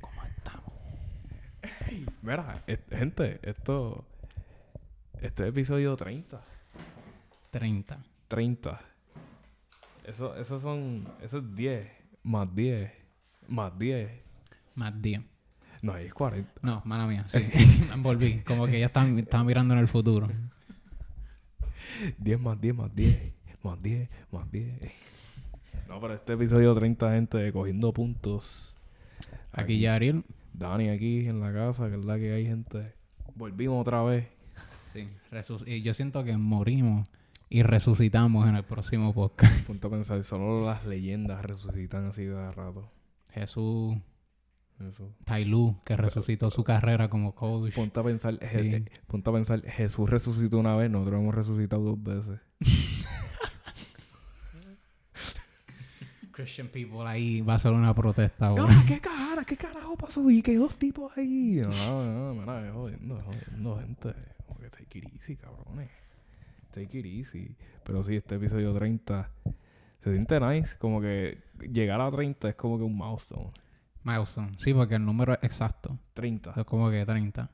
¿Cómo estamos? Mira, et- gente, esto. Este es episodio 30. 30. 30. Eso, eso son. Eso es 10. Más 10. Más 10. Más 10. No, ahí es 40. No, mala mía, sí. Me envolví. Como que ya están, están mirando en el futuro. 10 más 10 más 10. Más 10 más 10. No, pero este episodio 30, gente, cogiendo puntos. Aquí ya Ariel. Dani aquí en la casa, que es la que hay, gente. Volvimos otra vez. Sí. resuc- y yo siento que morimos y resucitamos en el próximo podcast. Punto a pensar, solo las leyendas resucitan así de rato. Jesús Eso. Tailú, que resucitó su carrera como coach. Ponte a pensar, Je- Sí. eh, ponte a pensar, Jesús resucitó una vez, nosotros hemos resucitado dos veces. Christian people ahí va a ser una protesta. Ah, ¿qué cara? ¿Qué carajo pasó? Y que dos tipos ahí. No, no, mira, es jodiendo, es jodiendo, gente. Como que take it easy, cabrones. Take it easy. Pero sí, este episodio 30 se siente nice. Como que llegar a 30 es como que un milestone. Milestone. Sí, porque el número es exacto. 30. Es como que 30.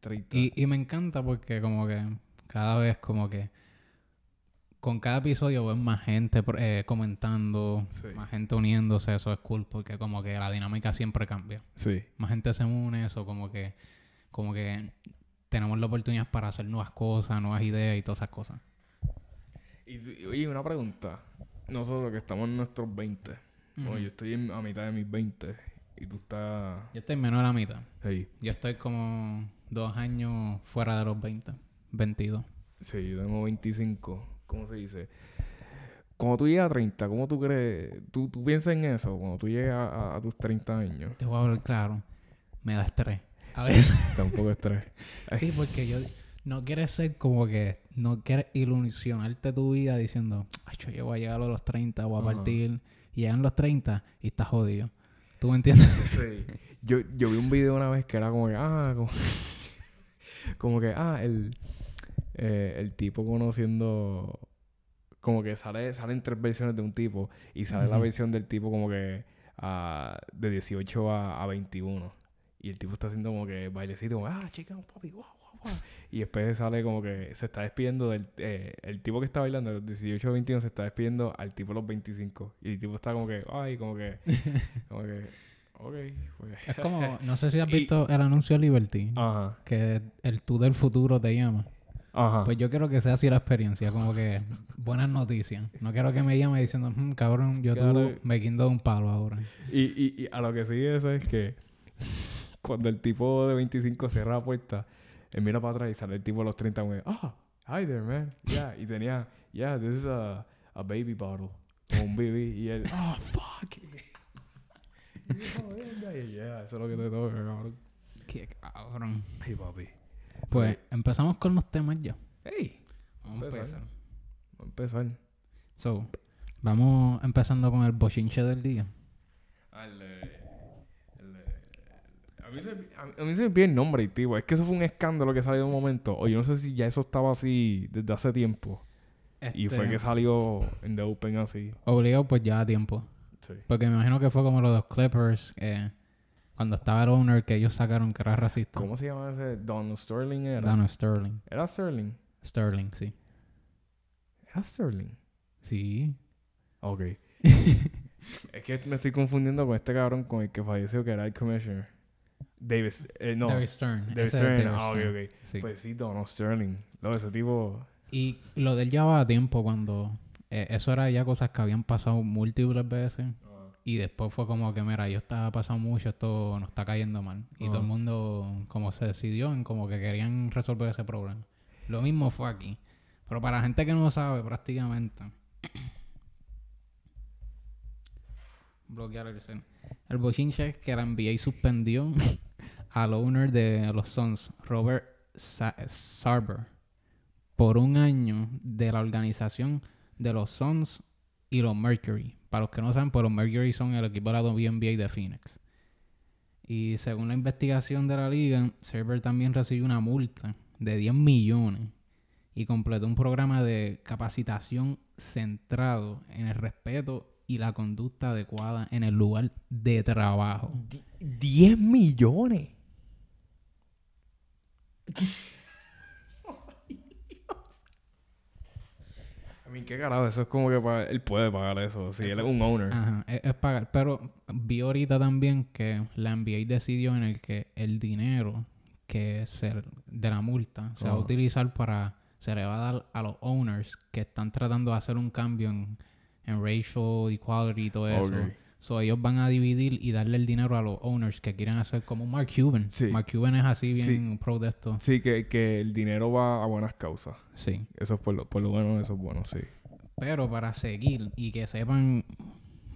30. Y, y me encanta porque como que cada vez como que con cada episodio ves más gente eh, comentando, Sí. más gente uniéndose, eso es cool porque como que la dinámica siempre cambia. Sí. Más gente se une, eso como que como que tenemos la oportunidad para hacer nuevas cosas, nuevas ideas y todas esas cosas. Y, y- oye, una pregunta. Nosotros que estamos en nuestros 20. Bueno, Ujú. yo estoy en- a mitad de mis 20. Y tú estás Yo estoy menos de la mitad. Yo estoy como dos años fuera de los 20, 22. Sí, yo tengo 25. ¿Cómo se dice? Cuando tú llegas a 30, ¿cómo tú crees? ¿Tú, tú piensas en eso? Cuando tú llegas a, a tus 30 años. Te voy a hablar claro, me da estrés. A veces. Da un poco de estrés. Sí, porque yo no quieres ser como que no quieres ilusionarte tu vida diciendo, ay, yo llego a llegar a los 30, voy a partir, y llegan los 30 y estás jodido. ¿Tú me entiendes? Sí. Yo, yo vi un video una vez que era como que, ah, como, como que, ah, el, eh, el tipo conociendo, como que sale, salen tres versiones de un tipo y sale la versión del tipo como que ah, de 18 a, a 21. Y el tipo está haciendo como que bailecito, como, ah, chica, papi, guau, guau, guau. Y después sale como que se está despidiendo del, eh, el tipo que está bailando de los 18 a 21 se está despidiendo al tipo de los 25. Y el tipo está como que, ay, como que, como que, ok, pues. Es como, no sé si has Y- visto el anuncio de Liberty, Ajá, que el tú del futuro te llama. ajá. Pues yo quiero que sea así la experiencia, como que buenas noticias. No quiero que me llame diciendo, "Mm, cabrón, yo Claro. tú me quindo de un palo ahora. Y, y, y a lo que sigue eso es que cuando el tipo de 25 cierra la puerta, él mira para atrás y sale el tipo de los 30 como, ah, hi there, man. Yeah, y tenía, yeah, this is a, a baby bottle. Un baby. Y él, ah, fuck. Y. Y yeah, eso es lo que te toca, cabrón. Qué cabrón. Hey, papi. Pues empezamos con los temas ya. Hey, Vamos a Empezar. vamos a empezar. So, vamos empezando con el bochinche del día. Al, el, eh, a, mí se, a, a mí se me pide el nombre, tío. Es que eso fue un escándalo que salió de un momento. O yo no sé si ya eso estaba así desde hace tiempo. Y fue Este, que salió en The Open así. Obligado, pues ya a tiempo. Sí. Porque me imagino que fue como lo de los Clippers, eh, cuando estaba el owner que ellos sacaron que era racista. ¿Cómo se llama ese? Donald Sterling era. Donald Sterling. ¿Era Sterling? Sterling, sí. ¿Era Sterling? Sí. Ok. es que me estoy confundiendo con este cabrón con el que falleció, que era el commissioner. Davis. Eh, no. David Stern. David Ese Stern. David Ah, ok, Stern. ok. Sí. Pues sí, Donald Sterling. No, ese tipo... Y lo de él llevaba tiempo cuando... eh, eso era ya cosas que habían pasado múltiples veces. Y después fue como que, mira, yo estaba pasando mucho, esto nos está cayendo mal. Y todo el Ajá. mundo como se decidió en como que querían resolver ese problema. Lo mismo fue aquí. Pero para gente que no sabe prácticamente... bloquear el cel. El bochinche es que la NBA suspendió al owner de los Suns, Robert Sa- Sarver, por un año de la organización de los Suns y los Mercury. Para los que no saben, pues los Mercury son el equipo de la WNBA de Phoenix. Y según la investigación de la liga, Server también recibió una multa de 10 millones. y completó un programa de capacitación centrado en el respeto y la conducta adecuada en el lugar de trabajo. 10 millones. A mí, qué carajo, eso es como que pa- él puede pagar eso, si él es un owner. Ajá, es, es pagar. Pero vi ahorita también que la NBA decidió en el que el dinero que se, de la multa se va a Ajá. utilizar para... Se le va a dar a los owners que están tratando de hacer un cambio en, en racial equality y todo eso. Ok. So, ellos van a dividir y darle el dinero a los owners que quieren hacer como Mark Cuban. Sí. Mark Cuban es así Sí. bien pro de esto. Sí, que, que el dinero va a buenas causas. Sí. Eso es por lo, por lo bueno, eso es bueno, sí. Pero para seguir y que sepan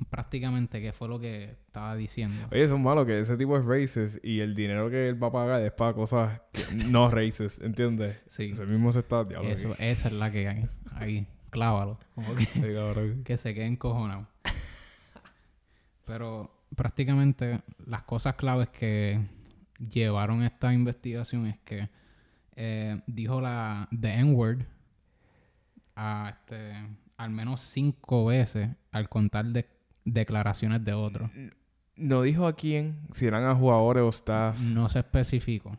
prácticamente qué fue lo que estaba diciendo. Oye, eso es malo que ese tipo es racist y el dinero que él va a pagar es para cosas que no racist, ¿entiendes? Sí. Ese mismo se está diablo. Eso, esa es la que hay. Ahí, clávalo. Como que, Sí, cabrón. que se queden cojonados. Pero prácticamente las cosas claves que llevaron esta investigación es que eh, dijo la The N-word a este, al menos cinco veces al contar de declaraciones de otros. No dijo a quién, si eran a jugadores o staff. No se especificó.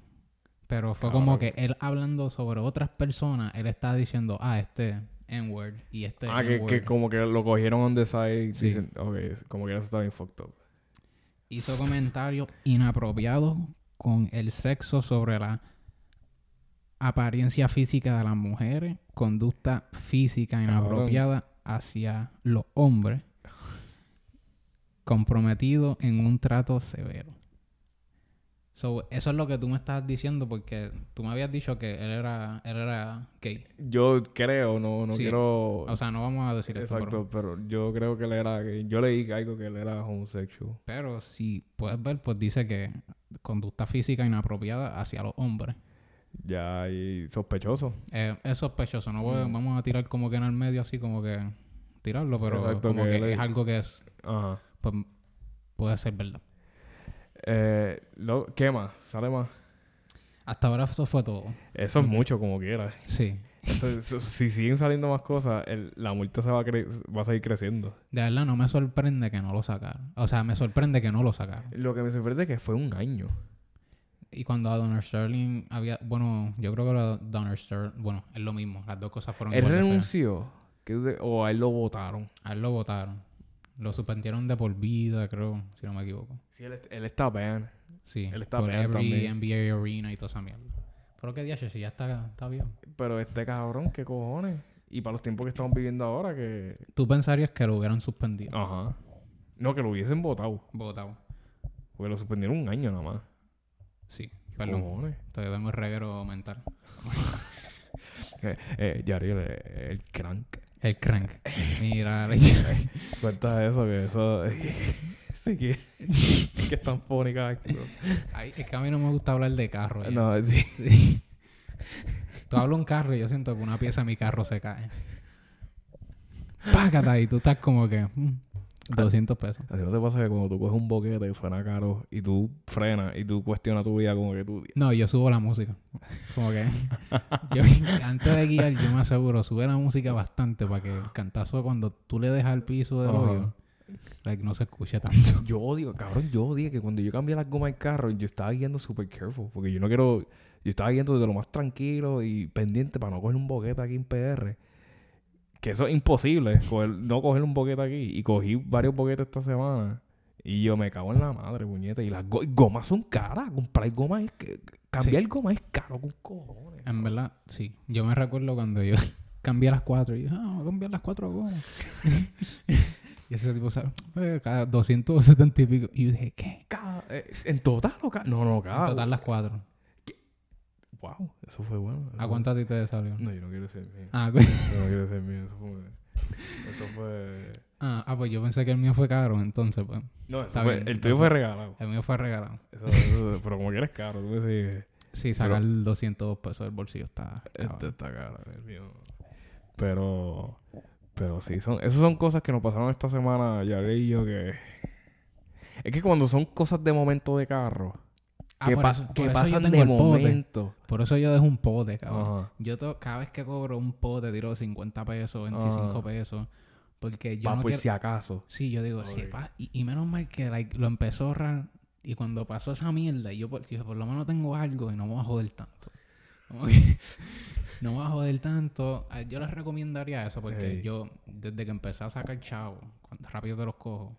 Pero fue como que él hablando sobre otras personas, él está diciendo, ah, este N-word y este ah, que, que como que lo cogieron on the side. Sí. Dicen, ok, como que eso está bien fucked up. hizo comentarios inapropiados con el sexo sobre la apariencia física de las mujeres, conducta física inapropiada hacia los hombres, comprometido en un trato severo. So, eso es lo que tú me estás diciendo porque tú me habías dicho que él era, él era gay. Yo creo, no, no Sí. quiero. O sea, no vamos a decir esto. Exacto, pero yo creo que él era. que- Yo leí algo que él era homosexual. Pero si puedes ver, pues dice que conducta física inapropiada hacia los hombres. Ya, y sospechoso. Eh, es sospechoso, no voy- Mm. vamos a tirar como que en el medio así como que tirarlo, pero Exacto, como que que, él es- es algo que es, Ajá. pues, puede ser verdad. Eh, lo- ¿Qué más? ¿Sale más? Hasta ahora eso fue todo. Eso es mucho, como quiera. Sí. Eso- eso- si siguen saliendo más cosas, el- la multa se va a, cre- va a seguir creciendo. De verdad no me sorprende que no lo sacaron. O sea, me sorprende que no lo sacaron. Lo que me sorprende es que fue un año. Y cuando a Donner Sterling había, bueno, yo creo que Donner Sterling, bueno, es lo mismo, las dos cosas fueron Él renunció. que o a él lo votaron. A él lo votaron. Lo suspendieron de por vida, creo, si no me equivoco. Sí, él, él está ban. Sí, Él está por bien every también. NBA arena y toda esa mierda. Pero que día, si ya está, está bien. Pero este cabrón, ¿qué cojones? Y para los tiempos que estamos viviendo ahora, que... Tú pensarías que lo hubieran suspendido. Ajá. No, que lo hubiesen votado. Votado. Porque lo suspendieron un año nada más. Sí, ¿Qué perdón. cojones? Todavía tengo el reguero mental. Eh, eh, Yariel, eh, el crank. El crank. Mira, Cuenta eso, que eso... sí, que... que es tan funny cada. Ay, es que a mí no me gusta hablar de carro. ya. No, sí. Sí. Tú hablas un carro y yo siento que una pieza de mi carro se cae. Págata y tú estás como que... mm, 200 pesos. Así no te pasa que cuando tú coges un boquete que suena caro y tú frenas y tú cuestionas tu vida como que tú... No, yo subo la música. Como que... yo, antes de guiar, yo me aseguro, sube la música bastante para que el cantazo cuando tú le dejas el piso del Ajá. hoyo, like, no se escuche tanto. Yo odio, cabrón, yo odio que cuando yo cambié las gomas del carro, yo estaba guiando super careful. Porque yo no quiero... Yo estaba guiando desde lo más tranquilo y pendiente para no coger un boquete aquí en PR. Que eso es imposible, coger- no coger un boquete aquí. Y cogí varios boquetes esta semana. Y yo me cago en la madre, puñeta. Y las go- gomas son caras. Comprar gomas es... que- Cambiar gomas es caro con cojones. En verdad, sí. Yo me recuerdo cuando yo cambié las cuatro y dije, ah, voy a cambiar las cuatro gomas. y ese tipo, ¿sabes? Eh, cada 270 y pico. Y yo dije, ¿qué? Eh, ¿En total o cada? No, no, cada... En total las cuatro. Wow, eso fue bueno. ¿A cuánto a ti te salió? No, yo no quiero ser mío. Ah, cu- Yo no quiero ser mío. Eso fue... Eso fue... ah, ah, pues yo pensé que el mío fue caro, entonces, pues. No, eso fue- bien, el tuyo fue regalado. El mío fue regalado. Eso- eso- pero como quieres caro, tú me Sí, sacar 200 pesos del bolsillo está. este está caro, el mío. Pero, pero sí, son, esas son cosas que nos pasaron esta semana, ya y yo, que... Es que cuando son cosas de momento de carro, Ah, que, pa- eso- que pasan de momento. Por eso yo dejo un pote, cabrón. Yo to- cada vez que cobro un pote tiro 50 pesos, 25 Ah. pesos. Porque yo Va no por quiero... si acaso. Sí, yo digo, sí, pa- y, y menos mal que like, lo empezó a ahorrar. Y cuando pasó esa mierda, yo por, dije, por lo menos tengo algo y no me voy a joder tanto. Como que no me voy a joder tanto. Ah, Yo les recomendaría eso porque yo, desde que empecé a sacar chavo, cuando rápido que los cojo,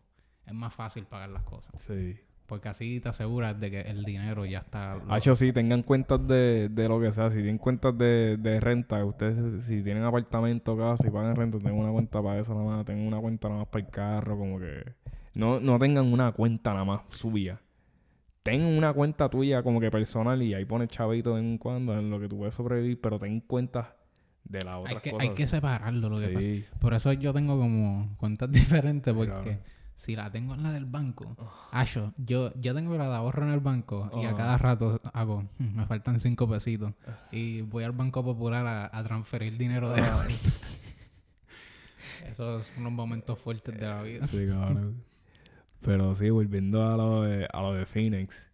es más fácil pagar las cosas. Sí. Porque así te aseguras de que el dinero ya está. Hacho, sí, tengan cuentas de, de lo que sea. Si tienen cuentas de, de renta, ustedes, si tienen apartamento, casa y pagan renta, tengan una cuenta para eso nada más. Tengan una cuenta nada más para el carro, como que. No, no tengan una cuenta nada más suya. Tengan una cuenta tuya como que personal y ahí pones chavito de vez en cuando en lo que tú puedes sobrevivir, pero ten cuentas de las otras hay, que, cosas. hay que separarlo lo que pasa. sí. Por eso yo tengo como cuentas diferentes porque Claro. Si la tengo en la del banco, Acho, yo, yo tengo la de ahorro en el banco y a Ajá. cada rato hago, "Hmm, me faltan cinco pesitos y voy al Banco Popular a, a transferir dinero de Ah. ahorro. Esos son los momentos fuertes de la vida. Sí, cabrón. Pero sí, volviendo a lo de, a lo de Phoenix,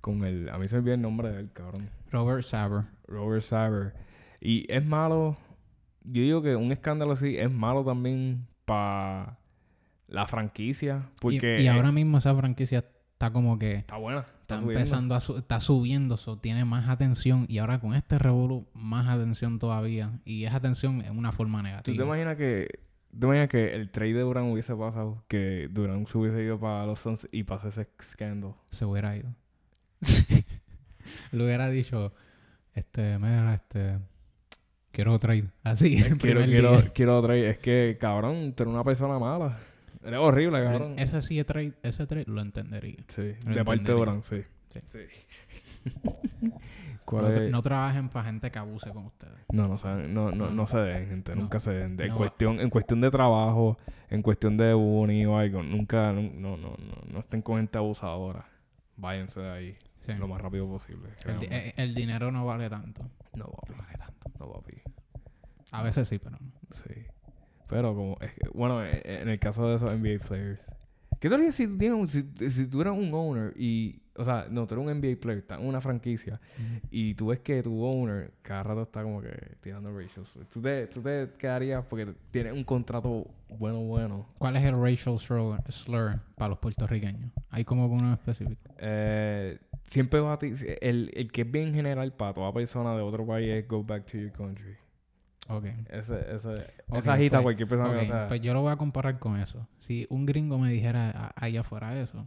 con el. A mí se me olvidó el nombre de él, cabrón. Robert Saber. Robert Saber. Y es malo. Yo digo que un escándalo así es malo también para la franquicia. Porque y ahora mismo esa franquicia está como que está buena. está empezando a su- está subiendo, so, tiene más atención y ahora con este revolú más atención todavía y esa atención en una forma ¿Tú negativa. te imaginas que. ¿tú ¿Te imaginas que el trade de Durant hubiese pasado? Que Durant se hubiese ido para los Suns y pasó ese escándalo. se hubiera ido. Le hubiera dicho, este, mira, este, quiero trade. Así, quiero, quiero, quiero trade. Es que, cabrón, tú eres una persona mala. Eres horrible, cabrón. Ese sí, es trade, ese trade lo entendería. Sí, Lo de parte de. Durant, sí. Sí. ¿Cuál No, es? no trabajen para gente que abuse con ustedes. No, no, se- no, no, no se den, gente. No. Nunca se den. De- En, No. cuestión, en cuestión de trabajo, en cuestión de uni o algo, nunca, no, no, no, no, no estén con gente abusadora. Váyanse de ahí Sí. lo más rápido posible. El, di- créanme. eh, el dinero no vale tanto. no, No papi. vale tanto. No, papi. A veces sí, pero no. Sí. Pero como, es que, bueno, e- e- en el caso de esos NBA players. ¿Qué tú harías si tú, tienes un- si, si tú eras un owner y, o sea, no, tú eres un NBA player, estás en una franquicia y tú ves que tu owner cada rato está como que tirando ratios. ¿Tú te, tú te quedarías porque tienes un contrato bueno, bueno. ¿Cuál es el racial slur, slur para los puertorriqueños? ¿Hay como uno específico? Eh, siempre va a ti, el, el que es bien general para toda persona de otro país es go back to your country. Ok. Ese, ese, Ok, esa agita pues- cualquier persona Ok, que sea. pues yo lo voy a comparar con eso. Si un gringo me dijera allá afuera eso,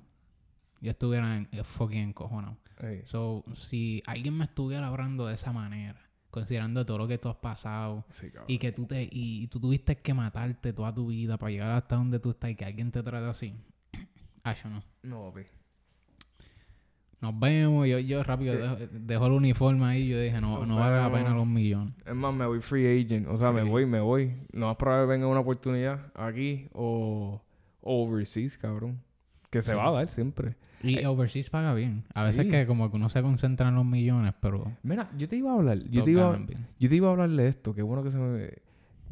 yo estuviera en, eh, fucking encojonado. Ey, So, si alguien me estuviera hablando de esa manera, considerando todo lo que tú has pasado sí, y que tú te y, y tú tuviste que matarte toda tu vida para llegar hasta donde tú estás y que alguien te trate así, ah, yo no. No, papi. Nos vemos, yo, yo rápido Sí. dejo, dejo el uniforme ahí, yo dije, no, Nos no vale la pena los millones. Es más, me voy free agent. O sea, me voy, me voy. Lo más probable venga una oportunidad aquí o, overseas, cabrón. Que se Sí. va a dar siempre. Y Eh, overseas paga bien. A veces que como que uno se concentra en los millones, pero Mira, yo te iba a hablar. Yo te iba, bien. yo te iba a hablar de esto. Qué bueno que se me...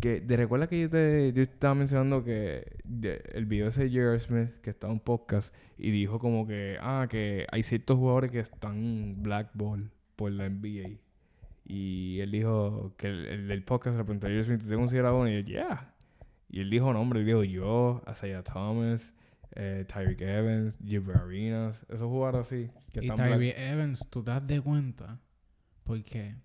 Que de recuerda que yo te yo estaba mencionando que de- el video ese de J.R. Smith que estaba en un podcast y dijo como que ah que hay ciertos jugadores que están blackball por la NBA y él dijo que el, el del podcast le preguntó a J.R. Smith ¿te consideras uno? y él yeah y él dijo nombre él dijo yo Isaiah Thomas eh, Tyreek Evans Gilbert Arenas esos jugadores así que Y Tyreek Evans, tú te das de cuenta, porque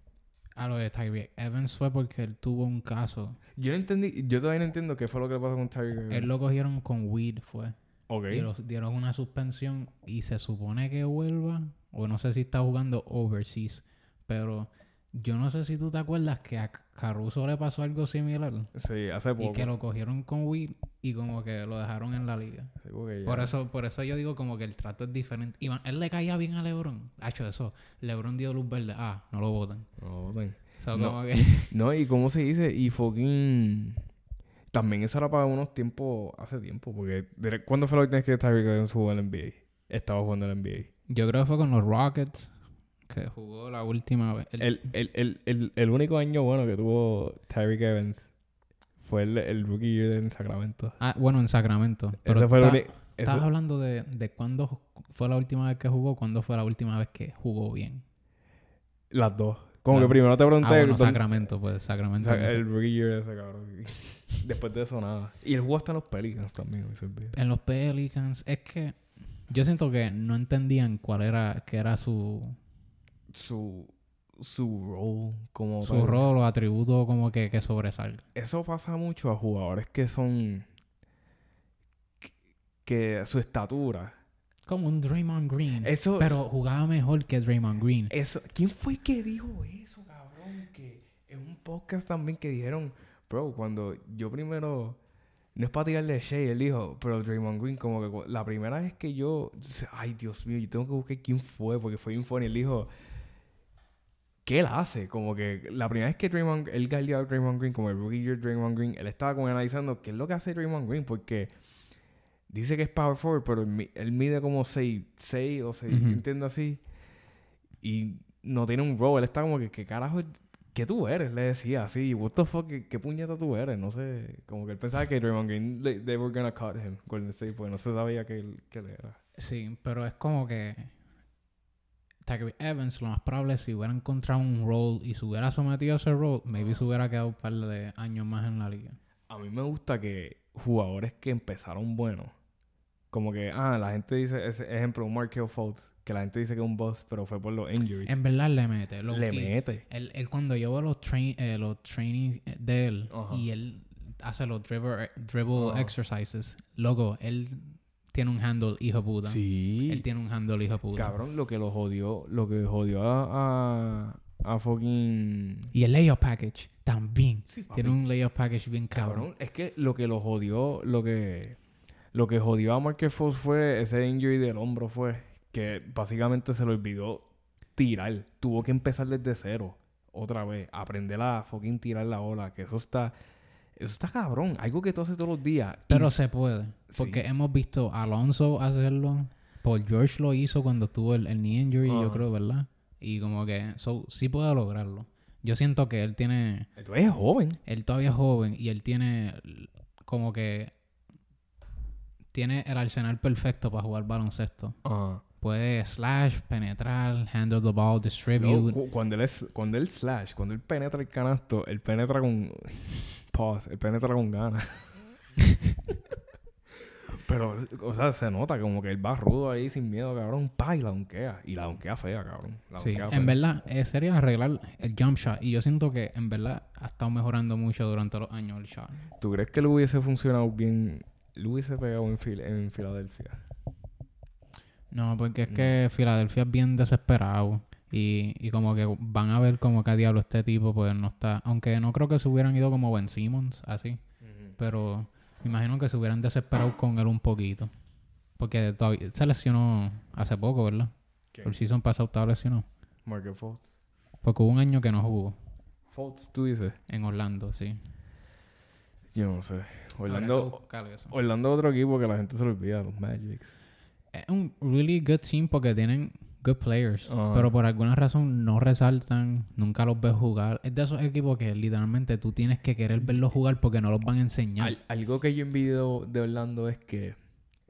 a lo de Tyreek Evans fue porque él tuvo un caso. yo no entendí yo todavía no entiendo qué fue lo que le pasó con Tyreek Evans Él lo cogieron con weed, fue. Ok. Y los dieron una suspensión y se supone que vuelva, o no sé si está jugando overseas, pero yo no sé si tú te acuerdas que a Caruso le pasó algo similar. Sí, hace poco. Y que lo cogieron con weed y como que lo dejaron en la liga. Sí, porque ya- Por eso, por eso yo digo como que el trato es diferente. Iván, él le caía bien a Lebron. Hacho eso. Lebron dio luz verde. Ah, no lo votan. No, ten- So, No. como que No, y cómo se dice, y fucking. También eso era para unos tiempos, hace tiempo, porque. ¿Cuándo fue la última vez que Tyreek Evans jugó en la NBA? Estaba jugando en la NBA. yo creo que fue con los Rockets que jugó la última vez. El- El, el, el, el, el único año bueno que tuvo Tyreek Evans fue el, el rookie year en Sacramento. ah, bueno, en Sacramento. Pero fue el está- Eso- hablando de, de cuándo fue la última vez que jugó, cuándo fue la última vez que jugó bien. Las dos. Como que primero te pregunté... Ah, bueno, dónde- Sacramento, pues, Sacramento. Sa- el rookie year ese, cabrón. Después de eso, nada. Y él jugó hasta en los Pelicans también. En los Pelicans, es que yo siento que no entendían cuál era, que era su, Su... Su role como su tal. rol o atributo como que, que sobresalga. Eso pasa mucho a jugadores que son... que- Que su estatura... Como un Draymond Green. Eso... Pero jugaba mejor que Draymond Green. Eso, ¿Quién fue que dijo eso, cabrón? Que en un podcast también que dijeron, bro, cuando yo primero, no es para tirarle shade, él dijo, pero Draymond Green, como que la primera vez que yo, ay Dios mío, yo tengo que buscar quién fue, porque fue Infone, él dijo, ¿qué él hace? Como que la primera vez que Draymond, él guardió a Draymond Green, como el rookie year Draymond Green, él estaba como analizando qué es lo que hace Draymond Green, porque dice que es power forward, pero él, mi- él mide como 6, 6 o 6, Ujú. entiendo así, y no tiene un role, él está como que, ¿qué carajo? ¿Qué tú eres? Le decía así, what the fuck, ¿qué, qué puñeta tú eres? No sé, como que él pensaba que Draymond Green, they, they were gonna cut him, Golden State, porque no se sabía que él, que él era. Sí, pero es como que Tyree Evans, lo más probable es si hubiera encontrado un role y se hubiera sometido a ese role, maybe se hubiera quedado un par de años más en la liga. A mí me gusta que jugadores que empezaron buenos, como que, ah, la gente dice, ese ejemplo, un Markel Fultz, que la gente dice que es un boss, pero fue por los injuries. En verdad le mete. low Le key. mete. Él, él cuando yo veo los, train, eh, los trainings de él y él hace los dribble, dribble exercises, loco, él tiene un handle hijo puta. Sí. Él tiene un handle hijo puta. Cabrón, lo que lo jodió, lo que jodió a, a, a fucking... Y el layup package también. Sí. Tiene un layup package bien cabrón. Cabrón, es que lo que lo jodió, lo que lo que jodió a Markel Fultz fue ese injury del hombro fue que básicamente se le olvidó tirar, tuvo que empezar desde cero otra vez, aprender a fucking tirar la ola, que eso está eso está cabrón, algo que tú haces todos los días. y- Pero se puede. Sí. Porque hemos visto a Alonso hacerlo. Paul George lo hizo cuando tuvo el, el knee injury, yo Ajá. creo, ¿verdad? Y como que so, sí puede lograrlo. Yo siento que él tiene... tú eres joven. Él todavía es joven y él tiene como que... Tiene el arsenal perfecto para jugar baloncesto. Ajá. Puede slash, penetrar, handle the ball, distribute. Cu- cuando él es, cuando él slash, cuando él penetra el canasto, él penetra con pause, él penetra con ganas. Pero, o sea, se nota como que él va rudo ahí sin miedo, cabrón, pa, y la donkea. Y la donkea fea, cabrón. La Sí, fea. en verdad, eh, sería arreglar el jump shot. Y yo siento que en verdad ha estado mejorando mucho durante los años el shot. ¿Tú crees que le hubiese funcionado bien? Le hubiese pegado en, Fil- en Filadelfia. No, porque es que Filadelfia es bien desesperado. Y, y como que van a ver como que a diablo este tipo pues no está. Aunque no creo que se hubieran ido como Ben Simmons, así. Pero me imagino que se hubieran desesperado con él un poquito. Porque todavía se lesionó hace poco, ¿verdad? ¿Quién? El season pasado estaba lesionado. Markel Fultz. Porque hubo un año que no jugó Fultz, tú dices. en Orlando, sí. Yo no sé. Orlando. Orlando es otro equipo que la gente se lo olvida, los Magics. Es un really good team porque tienen good players. Pero por alguna razón no resaltan, nunca los ves jugar. Es de esos equipos que literalmente tú tienes que querer verlos jugar porque no los van a enseñar. Al- algo que yo envidio de Orlando es que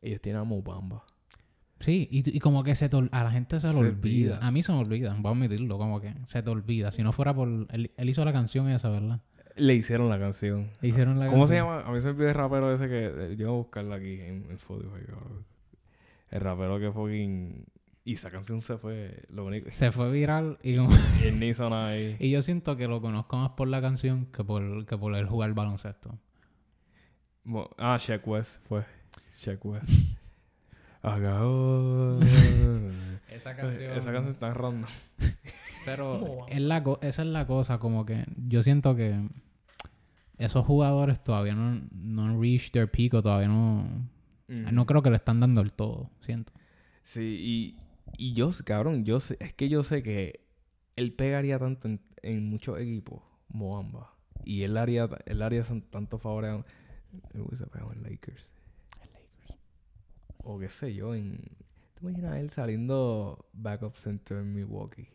ellos tienen a Mo Bamba. Sí, y, y como que se te a la gente se Se olvida. olvida. A mí se me olvida, voy a admitirlo, como que se te olvida. Si no fuera por... Él, él hizo la canción esa, ¿verdad? Le hicieron la canción. Le hicieron la ¿Cómo se llama? A mí se me olvidó el rapero ese que... eh, Yo voy a buscarla aquí en, en Spotify. El rapero que fucking... Y esa canción se fue... Lo único... Se fue viral y. Y ahí. Y yo siento que lo conozco más por la canción que por, que por él jugar baloncesto. Ah, Shaq West fue. Shaq West. Esa Esa canción está random. Pero es la esa es la cosa, como que yo siento que esos jugadores todavía no, no han reached their peak o todavía no... Mm. No creo que le están dando el todo, siento. Sí, y, y yo, cabrón, yo sé, es que yo sé que él pegaría tanto en, en muchos equipos, Moamba. Y él haría, él haría san- tanto favor a... Él hubiese pegado en Lakers. O qué sé yo, en... ¿Te imaginas él saliendo backup center en Milwaukee?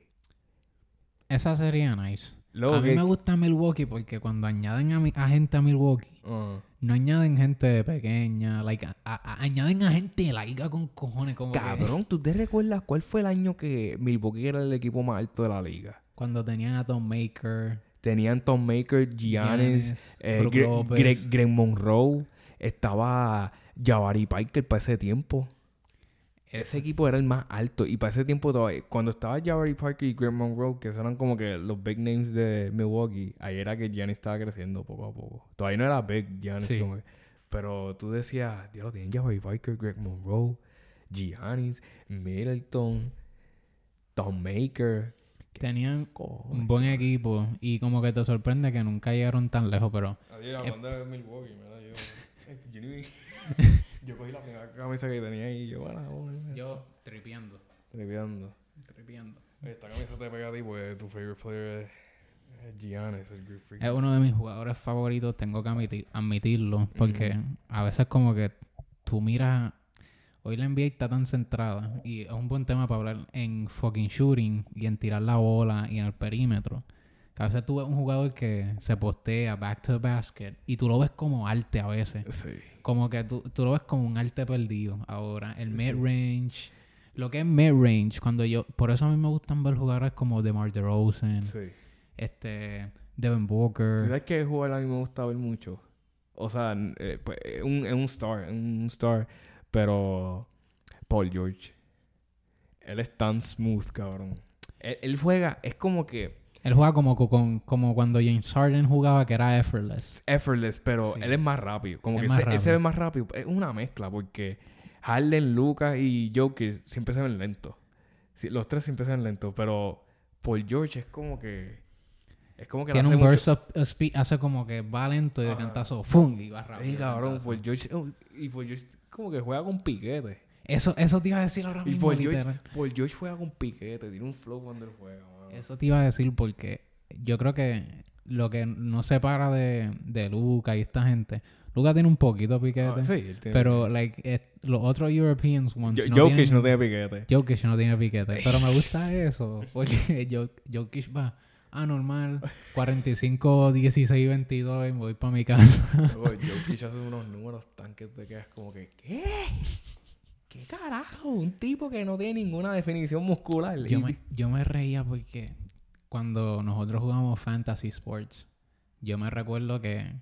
Esa sería nice. Luego a mí que- me gusta Milwaukee porque cuando añaden a, mi- a gente a Milwaukee, Ah. no añaden gente pequeña, like, a- a- añaden a gente larga con cojones. Como que Cabrón, ¿tú te recuerdas cuál fue el año que Milwaukee era el equipo más alto de la liga? cuando tenían a Tom Maker, Tenían Tom Maker, Giannis, Giannis, eh, Greg Monroe, estaba Jabari Parker para ese tiempo. Ese equipo era el más alto. Y para ese tiempo, todavía, cuando estaba Jabari Parker y Greg Monroe, que eran como que los big names de Milwaukee, ahí era que Giannis estaba creciendo poco a poco. Todavía no era big Giannis. Sí. como que- pero tú decías, Dios, tienen Jabari Parker, Greg Monroe, Giannis, Middleton, Tom Maker. tenían Cojones. un buen equipo y como que te sorprende que nunca llegaron tan lejos, pero Adiós, Eh, de Milwaukee, ni- yo cogí la primera camisa que tenía y yo, bueno, bueno, yo tripeando, tripeando. tripeando. Esta camisa te pega a ti porque tu favorite player es, Giannis, el Greek Freak. Es uno de mis jugadores favoritos, tengo que admiti- admitirlo, porque a veces como que tú miras, hoy la NBA está tan centrada y es un buen tema para hablar en fucking shooting y en tirar la bola y en el perímetro. Que a veces tú ves un jugador que se postea back to basket y tú lo ves como arte a veces. Sí. Como que tú, tú lo ves como un arte perdido ahora. El mid-range. Lo que es mid-range, cuando yo... Por eso a mí me gustan ver jugadores como DeMar DeRozan, Sí. este... Devin Booker. ¿Sabes qué jugador a mí me gusta ver mucho? O sea, eh, pues, es un, es un star, es un star, pero Paul George. Él es tan smooth, cabrón. Él, él juega, es como que Él juega como, con, como cuando James Harden jugaba, que era effortless. effortless, pero Sí. él es más rápido. Como Es que se, él se ve más rápido. Es una mezcla porque Harden, Lucas y Jokic siempre se ven lentos. Sí, los tres siempre se ven lentos, pero Paul George es como que... Es como que Tiene hace un burst of of speed, hace como que va lento y de cantazo, ¡fum! Y va rápido. De cabrón. Paul George... oh, y Paul George como que juega con piquete. Eso, eso te iba a decir ahora Y mismo, Paul George, literal. Paul George juega con piquete. Tiene un flow cuando él juega. Eso te iba a decir porque yo creo que lo que no separa de, de Luca y esta gente... Luca tiene un poquito piquete. Ah, sí, él tiene Pero, like, los otros Europeans ones Yo- no Jokic tienen- no tiene piquete. Jokic no tiene piquete. Pero me gusta eso. Porque Jo- Jokic va a normal, 45, 16, 22 y voy para mi casa. Jokic hace unos números tan que te quedas como que... ¿Qué? ¿Qué carajo? Un tipo que no tiene ninguna definición muscular. yo, Y- me, yo me reía porque cuando nosotros jugamos Fantasy Sports, yo me recuerdo que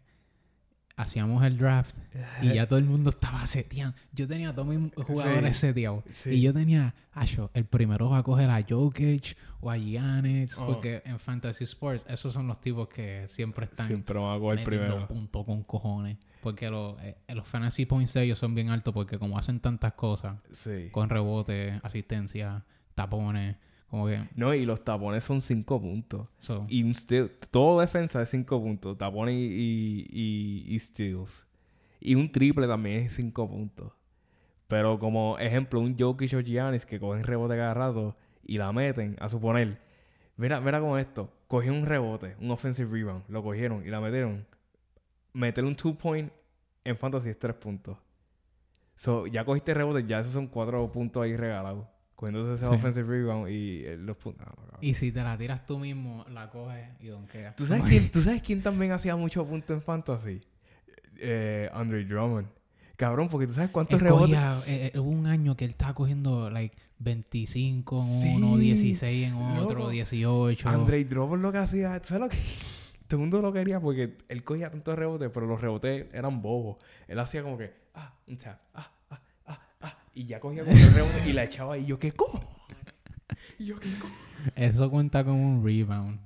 hacíamos el draft y ya todo el mundo estaba seteando. Yo tenía a todos mis jugadores Sí. seteados. Sí. Y yo tenía, Acho, el primero va a coger a Jokic o a Giannis. Oh. Porque en Fantasy Sports, esos son los tipos que siempre están Siempre van a coger primero. puntos con cojones. Porque los, eh, los fantasy points de ellos son bien altos porque como hacen tantas cosas, Sí. con rebote, asistencia, tapones, como que... No, y los tapones son 5 puntos. so, Y un steal. Todo defensa es 5 puntos. Tapones y, y, y- y steals. Y un triple también es 5 puntos. Pero como ejemplo, un Jokic o Giannis que cogen rebote cada rato y la meten, a suponer. Mira, mira como esto. Cogieron un rebote, un offensive rebound. Lo cogieron y la metieron. Meter un two point en fantasy es 3 puntos. So, ya cogiste rebote, ya esos son 4 puntos ahí regalados. Cogiéndose ese Sí. offensive rebound y eh, los puntos. No, y si te la tiras tú mismo, la coges y donkeas. ¿Tú sabes, quién, ¿Tú sabes quién también hacía mucho punto en fantasy? Eh, Andre Drummond. Cabrón, porque tú sabes cuántos Él rebotes. eh, eh, hubo un año que él estaba cogiendo like 25 en Sí, uno, 16 en otro, loco. 18. Andre Drummond lo que hacía. ¿tú ¿Sabes lo que.? Todo el mundo lo quería porque él cogía tantos rebotes, pero los rebotes eran bobos. Él hacía como que. Ah, un tap. Ah. Y ya cogía con el rebote y la echaba ahí. Y yo, ¿qué cojo? Y yo, ¿qué cojo? Eso cuenta como un rebound.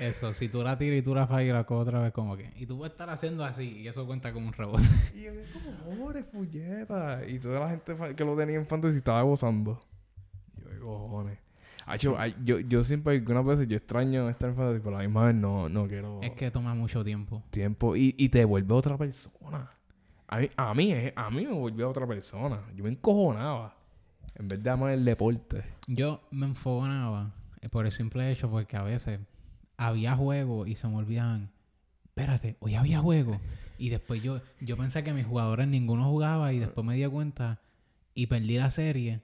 Eso, si tú la tiras y tú la fallas y la coges otra vez, como que. Y tú puedes estar haciendo así y eso cuenta como un rebote. Y yo, ¿qué cojones, puñeta? Y toda la gente que lo tenía en fantasy estaba gozando. Y yo, ¿qué cojones? Ay, yo, yo siempre, algunas veces, yo extraño estar en fantasy, pero a la misma vez no, no quiero Es que toma mucho tiempo. tiempo. Y, y te vuelve otra persona. A mí, a, mí, a mí me volvió otra persona. Yo me encojonaba. En vez de amar el deporte. Yo me enfogonaba eh, por el simple hecho porque a veces había juegos y se me olvidaban. Espérate, hoy había juego. Y después yo, yo pensé que mis jugadores ninguno jugaba y después me di cuenta y perdí la serie.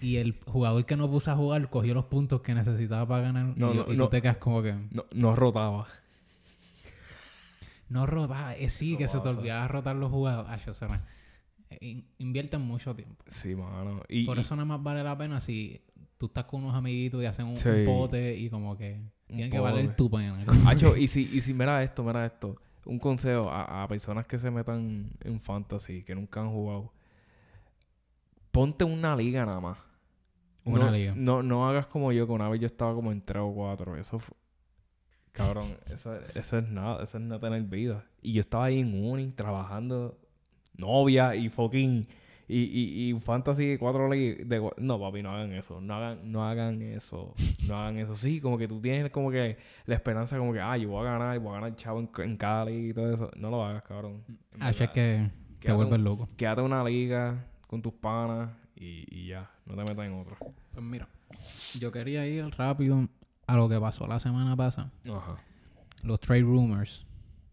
y el jugador que no puso a jugar cogió los puntos que necesitaba para ganar No, y, no, y tú no. te quedas como que No, no rotaba. No rotaba. Eh, sí, Eso que se te olvidaba rotar los jugadores. Ay, man. Eh, in- invierten mucho tiempo. Sí, mano. Y, Por y- eso nada más vale la pena si tú estás con unos amiguitos y hacen un, Sí. un pote y como que Un tiene que valer tu pena. Acho, y si, y si mira esto, mira esto. Un consejo a, a personas que se metan en fantasy, que nunca han jugado. Ponte una liga nada más. Una no, liga. No, no hagas como yo, que una vez yo estaba como en tres o cuatro. Eso fue... Cabrón, eso, eso es nada, eso es no tener vida. Y yo estaba ahí en uni, trabajando, novia y fucking... Y, y, y fantasy de cuatro ligas... De, no, papi, no hagan eso. No hagan, no hagan eso. No hagan eso. Sí, como que tú tienes como que la esperanza como que... Ah, yo voy a ganar, voy a ganar chavo en, en cada liga y todo eso. No lo hagas, cabrón. Así es que te Quédate vuelves un- loco. Quédate en una liga con tus panas y, y ya. No te metas en otra. Pues mira, yo quería ir rápido a lo que pasó la semana pasada. Ajá. Los trade rumors.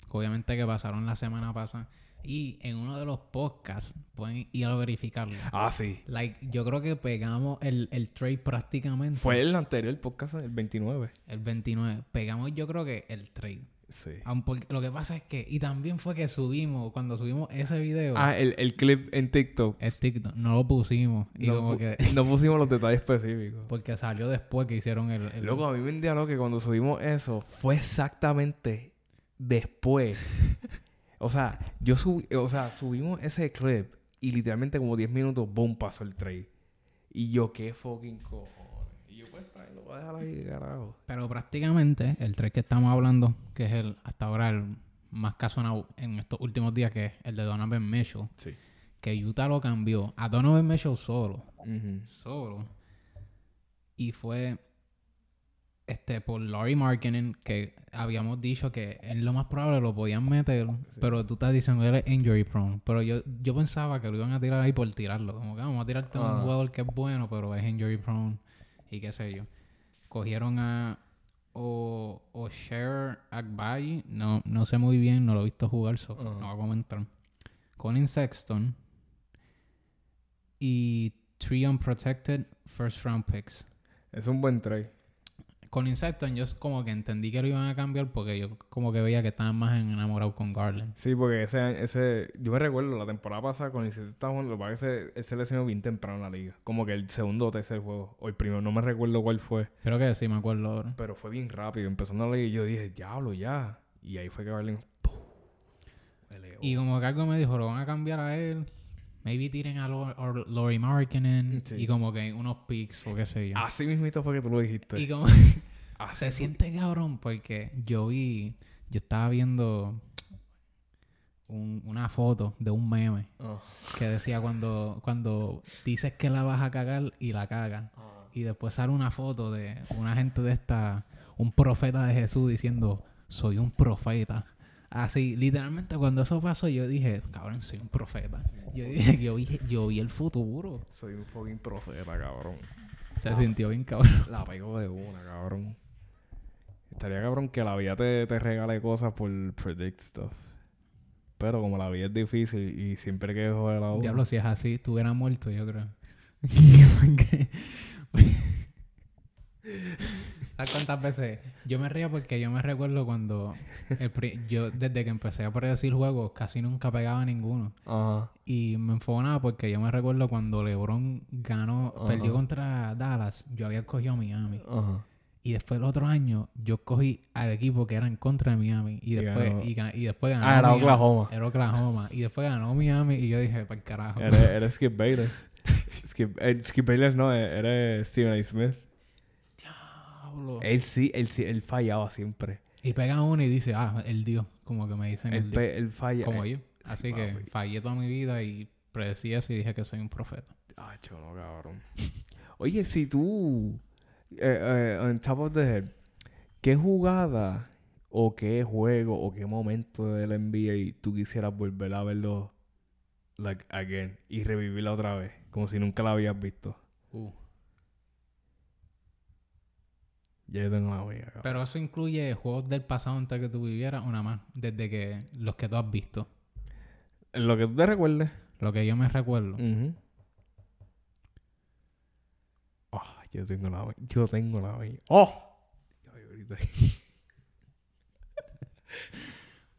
Obviamente que pasaron la semana pasada. Y en uno de los podcasts pueden ir a verificarlo. Ah, sí. Like, yo creo que pegamos el, el trade prácticamente. Fue el anterior podcast, el 29. El 29. Pegamos yo creo que el trade. Sí. Porque lo que pasa es que... Y también fue que subimos, cuando subimos ese video... Ah, el, el clip en TikTok. el TikTok, no lo pusimos. Y no, como pu- que... no pusimos los detalles específicos. Porque salió después que hicieron el... el- Loco, a mí me endiabló que cuando subimos eso fue exactamente después. o sea, yo subí, o sea, subimos ese clip y literalmente como 10 minutos, boom, pasó el trade. Y yo, qué fucking cojones. Voy a dejar ahí, carajo. Pero prácticamente el trade que estamos hablando, que es el hasta ahora el más casonado en estos últimos días, que es el de Donovan Mitchell, Sí. que Utah lo cambió a Donovan Mitchell solo, solo. Y fue este por Laurie Markkinen, que habíamos dicho que es lo más probable lo podían meter, pero tú estás diciendo él es injury prone. Pero yo, yo pensaba que lo iban a tirar ahí por tirarlo. Como que "Ah, vamos a tirarte a Ah. un jugador que es bueno, pero es injury prone y qué sé yo. Cogieron a o, o Cher Agbayi, no, no sé muy bien, no lo he visto jugar, so, Ajá. no voy a comentar. Colin Sexton y three unprotected first round picks. Es un buen trade. Colin Sexton yo como que entendí que lo iban a cambiar porque yo como que veía que estaban más enamorados con Garland. Sí, porque ese, ese yo me recuerdo la temporada pasada con jugando, lo que pasa es que se- él se lesionó bien temprano en la liga. Como que el segundo o tercer juego. O el primero, no me recuerdo cuál fue. Creo que sí, me acuerdo ahora. Pero fue bien rápido. Empezando la liga y yo dije, diablo, ya. Y ahí fue que Garland. Y como que algo me dijo, lo van a cambiar a él. Maybe tiren a Lo- or- Laurie Markkinen Sí. y como que unos picks o qué sé yo. Así mismito fue que tú lo dijiste. y como Así se fue. siente cabrón porque yo vi, yo estaba viendo un- una foto de un meme Ah. que decía cuando, cuando dices que la vas a cagar y la cagas. Y después sale una foto de una gente de esta, un profeta de Jesús diciendo, soy un profeta. Así, literalmente cuando eso pasó yo dije, cabrón, soy un profeta. Yo dije, yo vi, yo vi el futuro. Soy un fucking profeta, cabrón. Se sintió bien cabrón. La pego de una, cabrón. Estaría cabrón que la vida te, te regale cosas por predict stuff. Pero como la vida es difícil y siempre que joder la uno. Diablo, si es así, estuviera muerto, yo creo. ¿Sabes cuántas veces? Yo me río porque yo me recuerdo cuando el pri- yo desde que empecé a predecir juegos casi nunca pegaba ninguno. Ajá. Y me enfonaba porque yo me recuerdo cuando LeBron ganó, perdió contra Dallas, yo había escogido a Miami. Ajá. Y después el otro año yo cogí al equipo que era en contra de Miami. Y Y después, ganó. y, ga- y después ganó. Ah, era Miami. Oklahoma. Era Oklahoma. Y después ganó Miami y yo dije, para carajo. Eres, eres Skip Bayless. Skip, eh, Skip Bayless no, eh, eres Stephen A. Smith. Diablo. Él sí, él sí, él fallaba siempre. Y pega uno y dice, ah, el Dios. Como que me dicen el pe- él falla. Como eh, yo. sí, Así que papi. fallé toda mi vida y predecí eso y dije que soy un profeta. Ah, no, cabrón. Oye, si tú, eh, eh, on top of the head, ¿qué jugada o qué juego o qué momento del NBA tú quisieras volver a verlo, like, again, y revivirla otra vez, como si nunca la habías visto? Uh. Ya yo tengo la mía, cabrón. Pero eso incluye juegos del pasado antes que tú vivieras o nada más. Desde que los que tú has visto. Lo que tú te recuerdes. Lo que yo me recuerdo. Ujú. yo tengo la mía. Yo tengo la mía. ¡Oh! Ay, ahorita.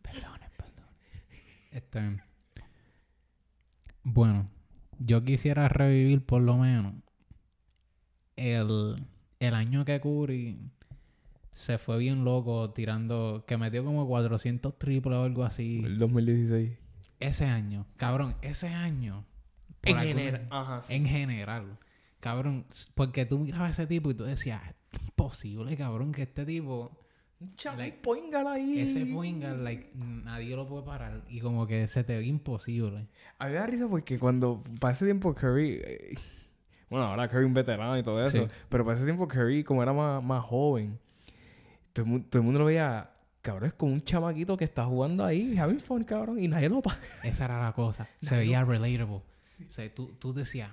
Perdonen. Este. Bueno, yo quisiera revivir por lo menos el, el año que Curry se fue bien loco tirando, que metió como 400 triples o algo así. El 2016. Ese año, cabrón, ese año. En alguna- general. Ajá. sí. En general. Cabrón, porque tú mirabas a ese tipo y tú decías, imposible, cabrón, que este tipo, Un chavo like, poingal ahí. ese poingal, like, nadie lo puede parar. Y como que se te ve imposible. A mí me da risa porque cuando para ese tiempo Curry. Bueno, ahora Curry un veterano y todo eso. Sí. Pero para ese tiempo Curry, como era más, más joven, todo el, mu- todo el mundo lo veía. Cabrón, es como un chamaquito que está jugando ahí, having fun, cabrón, y nadie lo pasa. Esa era la cosa. Se veía relatable. O sea, tú, tú decías,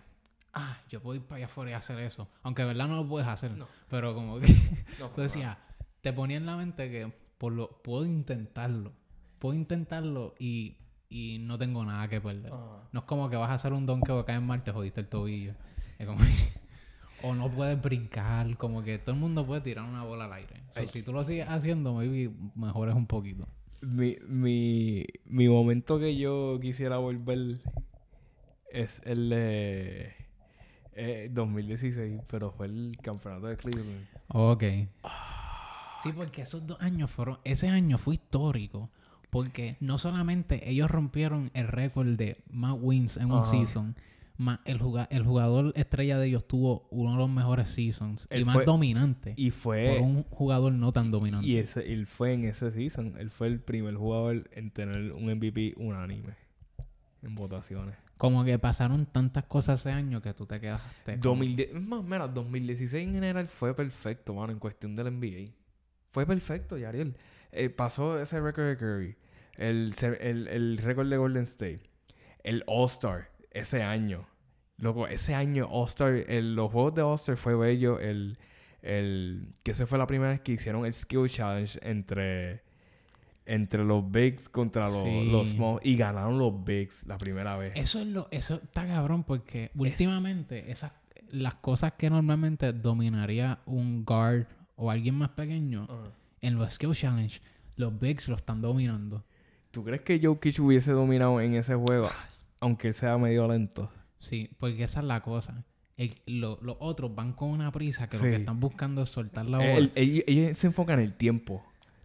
ah, yo puedo ir para allá afuera y hacer eso. Aunque de verdad no lo puedes hacer. No. Pero como que tú decías, te ponía en la mente que por lo, puedo intentarlo. Puedo intentarlo y, y no tengo nada que perder. No es como que vas a hacer un donkey o caes en mar, te jodiste el tobillo. Es como o no puedes brincar, como que todo el mundo puede tirar una bola al aire. So, si tú lo sigues haciendo, maybe mejores un poquito. Mi, mi, mi momento que yo quisiera volver es el de eh, 2016, pero fue el campeonato de Cleveland. Ok. Sí, porque esos dos años fueron. Ese año fue histórico. Porque no solamente ellos rompieron el récord de más wins en un season, más el, el jugador estrella de ellos tuvo uno de los mejores seasons y Él más fue- dominante Y por fue. un jugador no tan dominante. Y ese, él fue en ese season. Él fue el primer jugador en tener un MVP unánime en votaciones. Como que pasaron tantas cosas ese año que tú te quedaste. como- 2010, es más, mira, 2016 en general fue perfecto, mano, en cuestión del NBA. Fue perfecto, Yariel. Eh, pasó ese récord de Curry, el, el, el récord de Golden State, el All-Star ese año. Loco, ese año All-Star, los juegos de All-Star fue bello. El, el, que esa fue la primera vez que hicieron el Skill Challenge entre, entre los Bigs contra los, Sí. los Small. Y ganaron los Bigs la primera vez. Eso es lo, eso está cabrón porque últimamente esas las cosas que normalmente dominaría un guard o alguien más pequeño en los skill challenge, los bigs lo están dominando. ¿Tú crees que Jokic hubiese dominado en ese juego? Aunque sea medio lento. Sí, porque esa es la cosa. El- lo- los otros van con una prisa que lo que están buscando es soltar la bola. El- ellos, ellos se enfocan en el tiempo.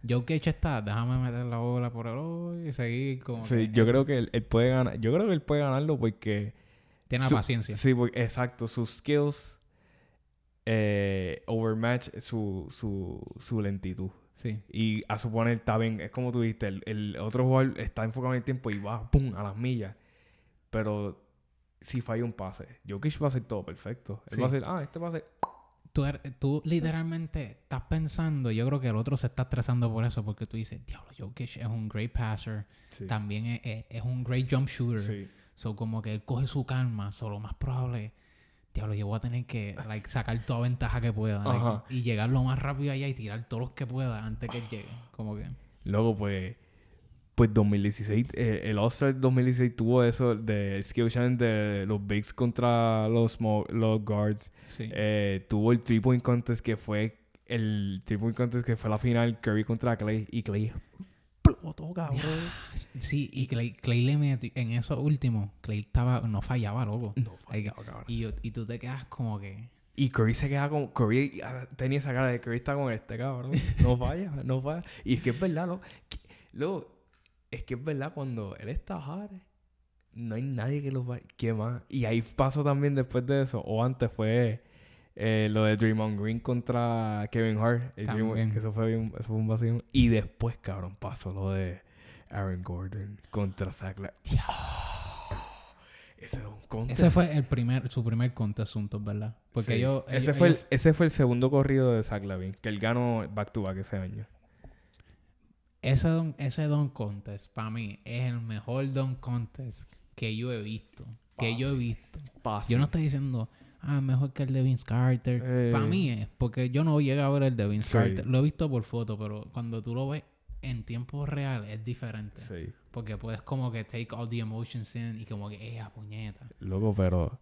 Jokic está, déjame meter la bola por el hoyo y seguir como Sí, que yo creo que él, él puede ganar. Yo creo que él puede ganarlo porque. tiene su- paciencia. Sí, porque, exacto. Sus skills eh, overmatch su, su, su lentitud. Sí. Y a suponer, está bien, es como tú dijiste, el, el otro jugador está enfocado en el tiempo y va, pum, a las millas. Pero si falla un pase, Jokic va a hacer todo perfecto. Él Sí. va a hacer, ah, este va a ser. Tú, er- tú literalmente estás pensando, yo creo que el otro se está estresando por eso, porque tú dices, diablo, Jokic es un great passer, Sí. también es, es- es un great jump shooter. Sí. So, como que él coge su calma, so, lo más probable, diablo, yo voy a tener que like, sacar toda ventaja que pueda like, y llegar lo más rápido allá y tirar todos los que pueda antes que él llegue. Como que, Luego, pues, pues 2016, eh, el All-Star 2016 tuvo eso de skill challenge de los bigs contra los, los guards. sí. Eh, tuvo el three point contest que fue el three point contest que fue la final Curry contra Clay y Clay explotó, cabrón. sí, y Clay, Clay le metió, en eso último, Clay estaba, no fallaba, loco. No, fallaba, cabrón. y, tú te quedas como que, Y Curry se queda con. Curry ah, tenía esa cara de Curry está con este cabrón. No falla, no falla. Y es que es verdad, lo, que- luego, es que es verdad, cuando él está hard, no hay nadie que lo va. ¿Qué más? Y ahí pasó también después de eso, o antes fue eh, lo de Draymond Green contra Kevin Hart. Que eso fue, bien- eso fue un vacío. Y después, cabrón, pasó lo de Aaron Gordon contra Zach Ese es un contest. ese fue el primer, su primer contest juntos, ¿verdad? Porque Sí. ellos, ese, fue ellos- el, ese fue el segundo corrido de Zach Lavin, que él ganó back to back ese año. Ese don, ese don contest, para mí, es el mejor don contest que yo he visto. Que yo he visto. Yo no estoy diciendo, ah, mejor que el de Vince Carter. Eh. Para mí es, porque yo no llegué a ver el de Vince Sí. Carter. Lo he visto por foto, pero cuando tú lo ves en tiempo real es diferente. Sí. Porque puedes como que take all the emotions in y como que, eh, puñeta. Loco, pero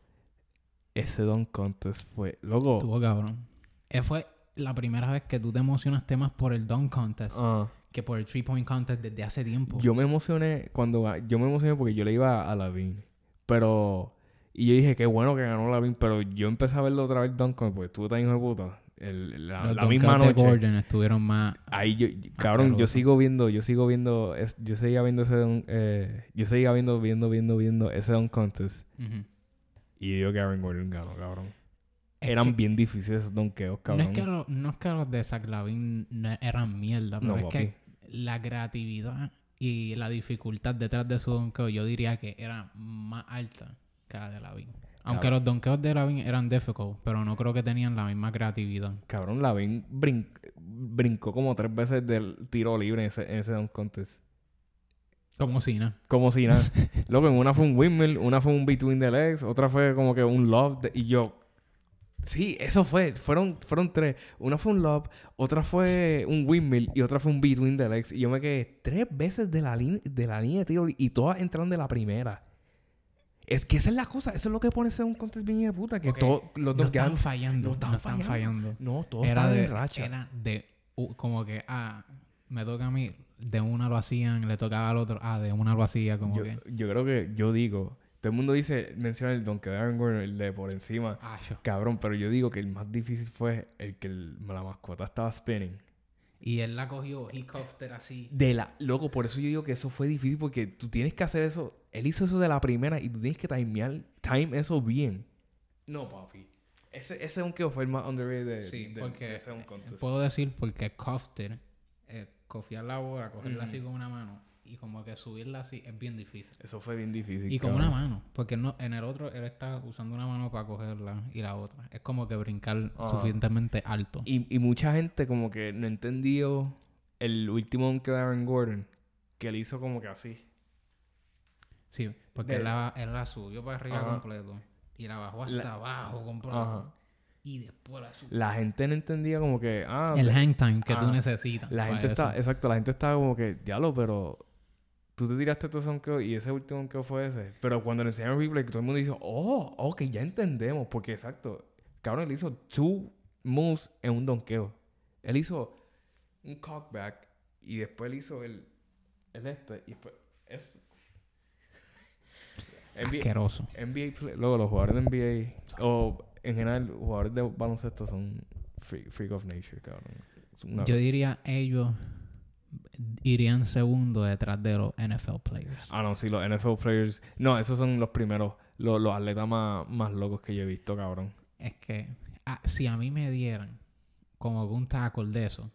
ese Dunk Contest fue... Loco... Estuvo cabrón. Esa fue la primera vez que tú te emocionaste más por el Dunk Contest ah, que por el Three Point Contest desde hace tiempo. yo me emocioné cuando... Yo me emocioné porque yo le iba a Lavin. Pero... Y yo dije, qué bueno que ganó Lavin. Pero yo empecé a verlo otra vez Contest porque estuvo tan hijo de puta. El- la, Los la misma de noche. Gordon estuvieron más... Ahí yo, yo- cabrón, yo Asqueroso. sigo viendo, yo sigo viendo, es- yo seguía viendo ese, don- eh, yo seguía viendo, viendo, viendo, viendo ese Dunk Contest Ujú. y digo que Aaron Gordon ganó, cabrón. Es Eran que- bien difíciles esos donkeos, no, cabrón. es que lo- no es que los de Zach Lavin no eran mierda, pero No, es papi. que la creatividad y la dificultad detrás de su donkeo yo diría que era más alta que la de Lavin. Aunque los donkeos de Lavin eran difficult, pero no creo que tenían la misma creatividad. Cabrón, Lavin brin- brincó como tres veces del tiro libre en ese, en ese Dunk Contest. Como si nada. Como si nada. Loco, una fue un windmill, una fue un between the legs, otra fue como que un lob. de- y yo... Sí, eso fue. Fueron, fueron tres. Una fue un lob, otra fue un windmill y otra fue un between the legs. Y yo me quedé tres veces de la, de la línea de tiro y todas entraron de la primera. Es que esa es la cosa. Eso es lo que pone ser un contest bien de puta. Que todos los No dos quedan... estaban fallando. no No estaban estaban fallando. No, todos Era de, racha. era de... uh, como que, ah, me toca a mí. De una lo hacían, le tocaba al otro. Ah, de una lo hacía, como Yo, que... yo creo que... Yo digo... Todo el mundo dice... Menciona el Aaron Gordon, el de por encima. Ah, yo. Cabrón, pero yo digo que el más difícil fue el que el- la mascota estaba spinning. Y él la cogió, he cuffed it así. De la... Loco, por eso yo digo que eso fue difícil porque tú tienes que hacer eso... Él hizo eso de la primera y tú tienes que timear... Time eso bien. No, papi. Ese, ese donkey fue el más underrated de, Sí, de- porque de ese contest. puedo decir porque it, eh, cofiar la bola, cogerla Ujú. así con una mano y como que subirla así es bien difícil. Eso fue bien difícil. Y con una mano, porque no, en el otro él está usando una mano para cogerla y la otra. Es como que brincar Ajá. suficientemente alto. Y, y mucha gente como que no entendió el último donkey de Aaron Gordon. Que él hizo como que así. Sí, porque De- él la, él la subió para arriba Ajá. completo y la bajó hasta La- abajo completo. Ajá. Y después la subió. La gente no entendía como que... Ah, El hang time que tú Ah, necesitas. La gente eso. está, exacto, la gente estaba como que, diablo, pero tú te tiraste todo donkeo y ese último donkeo fue ese. Pero cuando le enseñaron el replay, todo el mundo dijo, oh, ok, ya entendemos. Porque exacto, cabrón, él hizo two moves en un donkeo. Él hizo un cockback y después él hizo el, el este y después es NBA, Asqueroso. NBA play- luego los jugadores de NBA o en general jugadores de baloncesto son freak, freak of nature, cabrón. Yo cosa. diría ellos irían segundo detrás de los NFL players. Ah, no, sí, los NFL players. No, esos son los primeros, los, los atletas más, más locos que yo he visto, cabrón. Es que ah, si a mí me dieran como que un tackle de eso,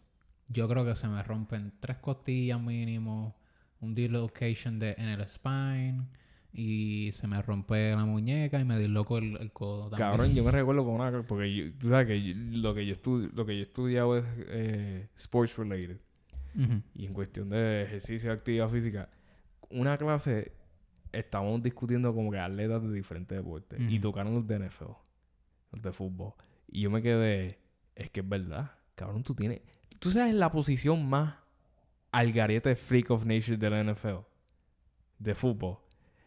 yo creo que se me rompen tres costillas mínimo, un dislocation de, en el spine y se me rompe la muñeca y me disloco el, el codo también. Cabrón, yo me recuerdo con una. Porque yo- tú sabes que yo- lo, que yo estu- lo que yo he estudiado es eh, sports related. Y en cuestión de ejercicio y actividad física, una clase estábamos discutiendo como que atletas de diferentes deportes. Y tocaron los de NFL, los de fútbol. Y yo me quedé, es que es verdad, cabrón, tú tienes. Tú sabes la posición más al garete freak of nature de la NFL, de fútbol.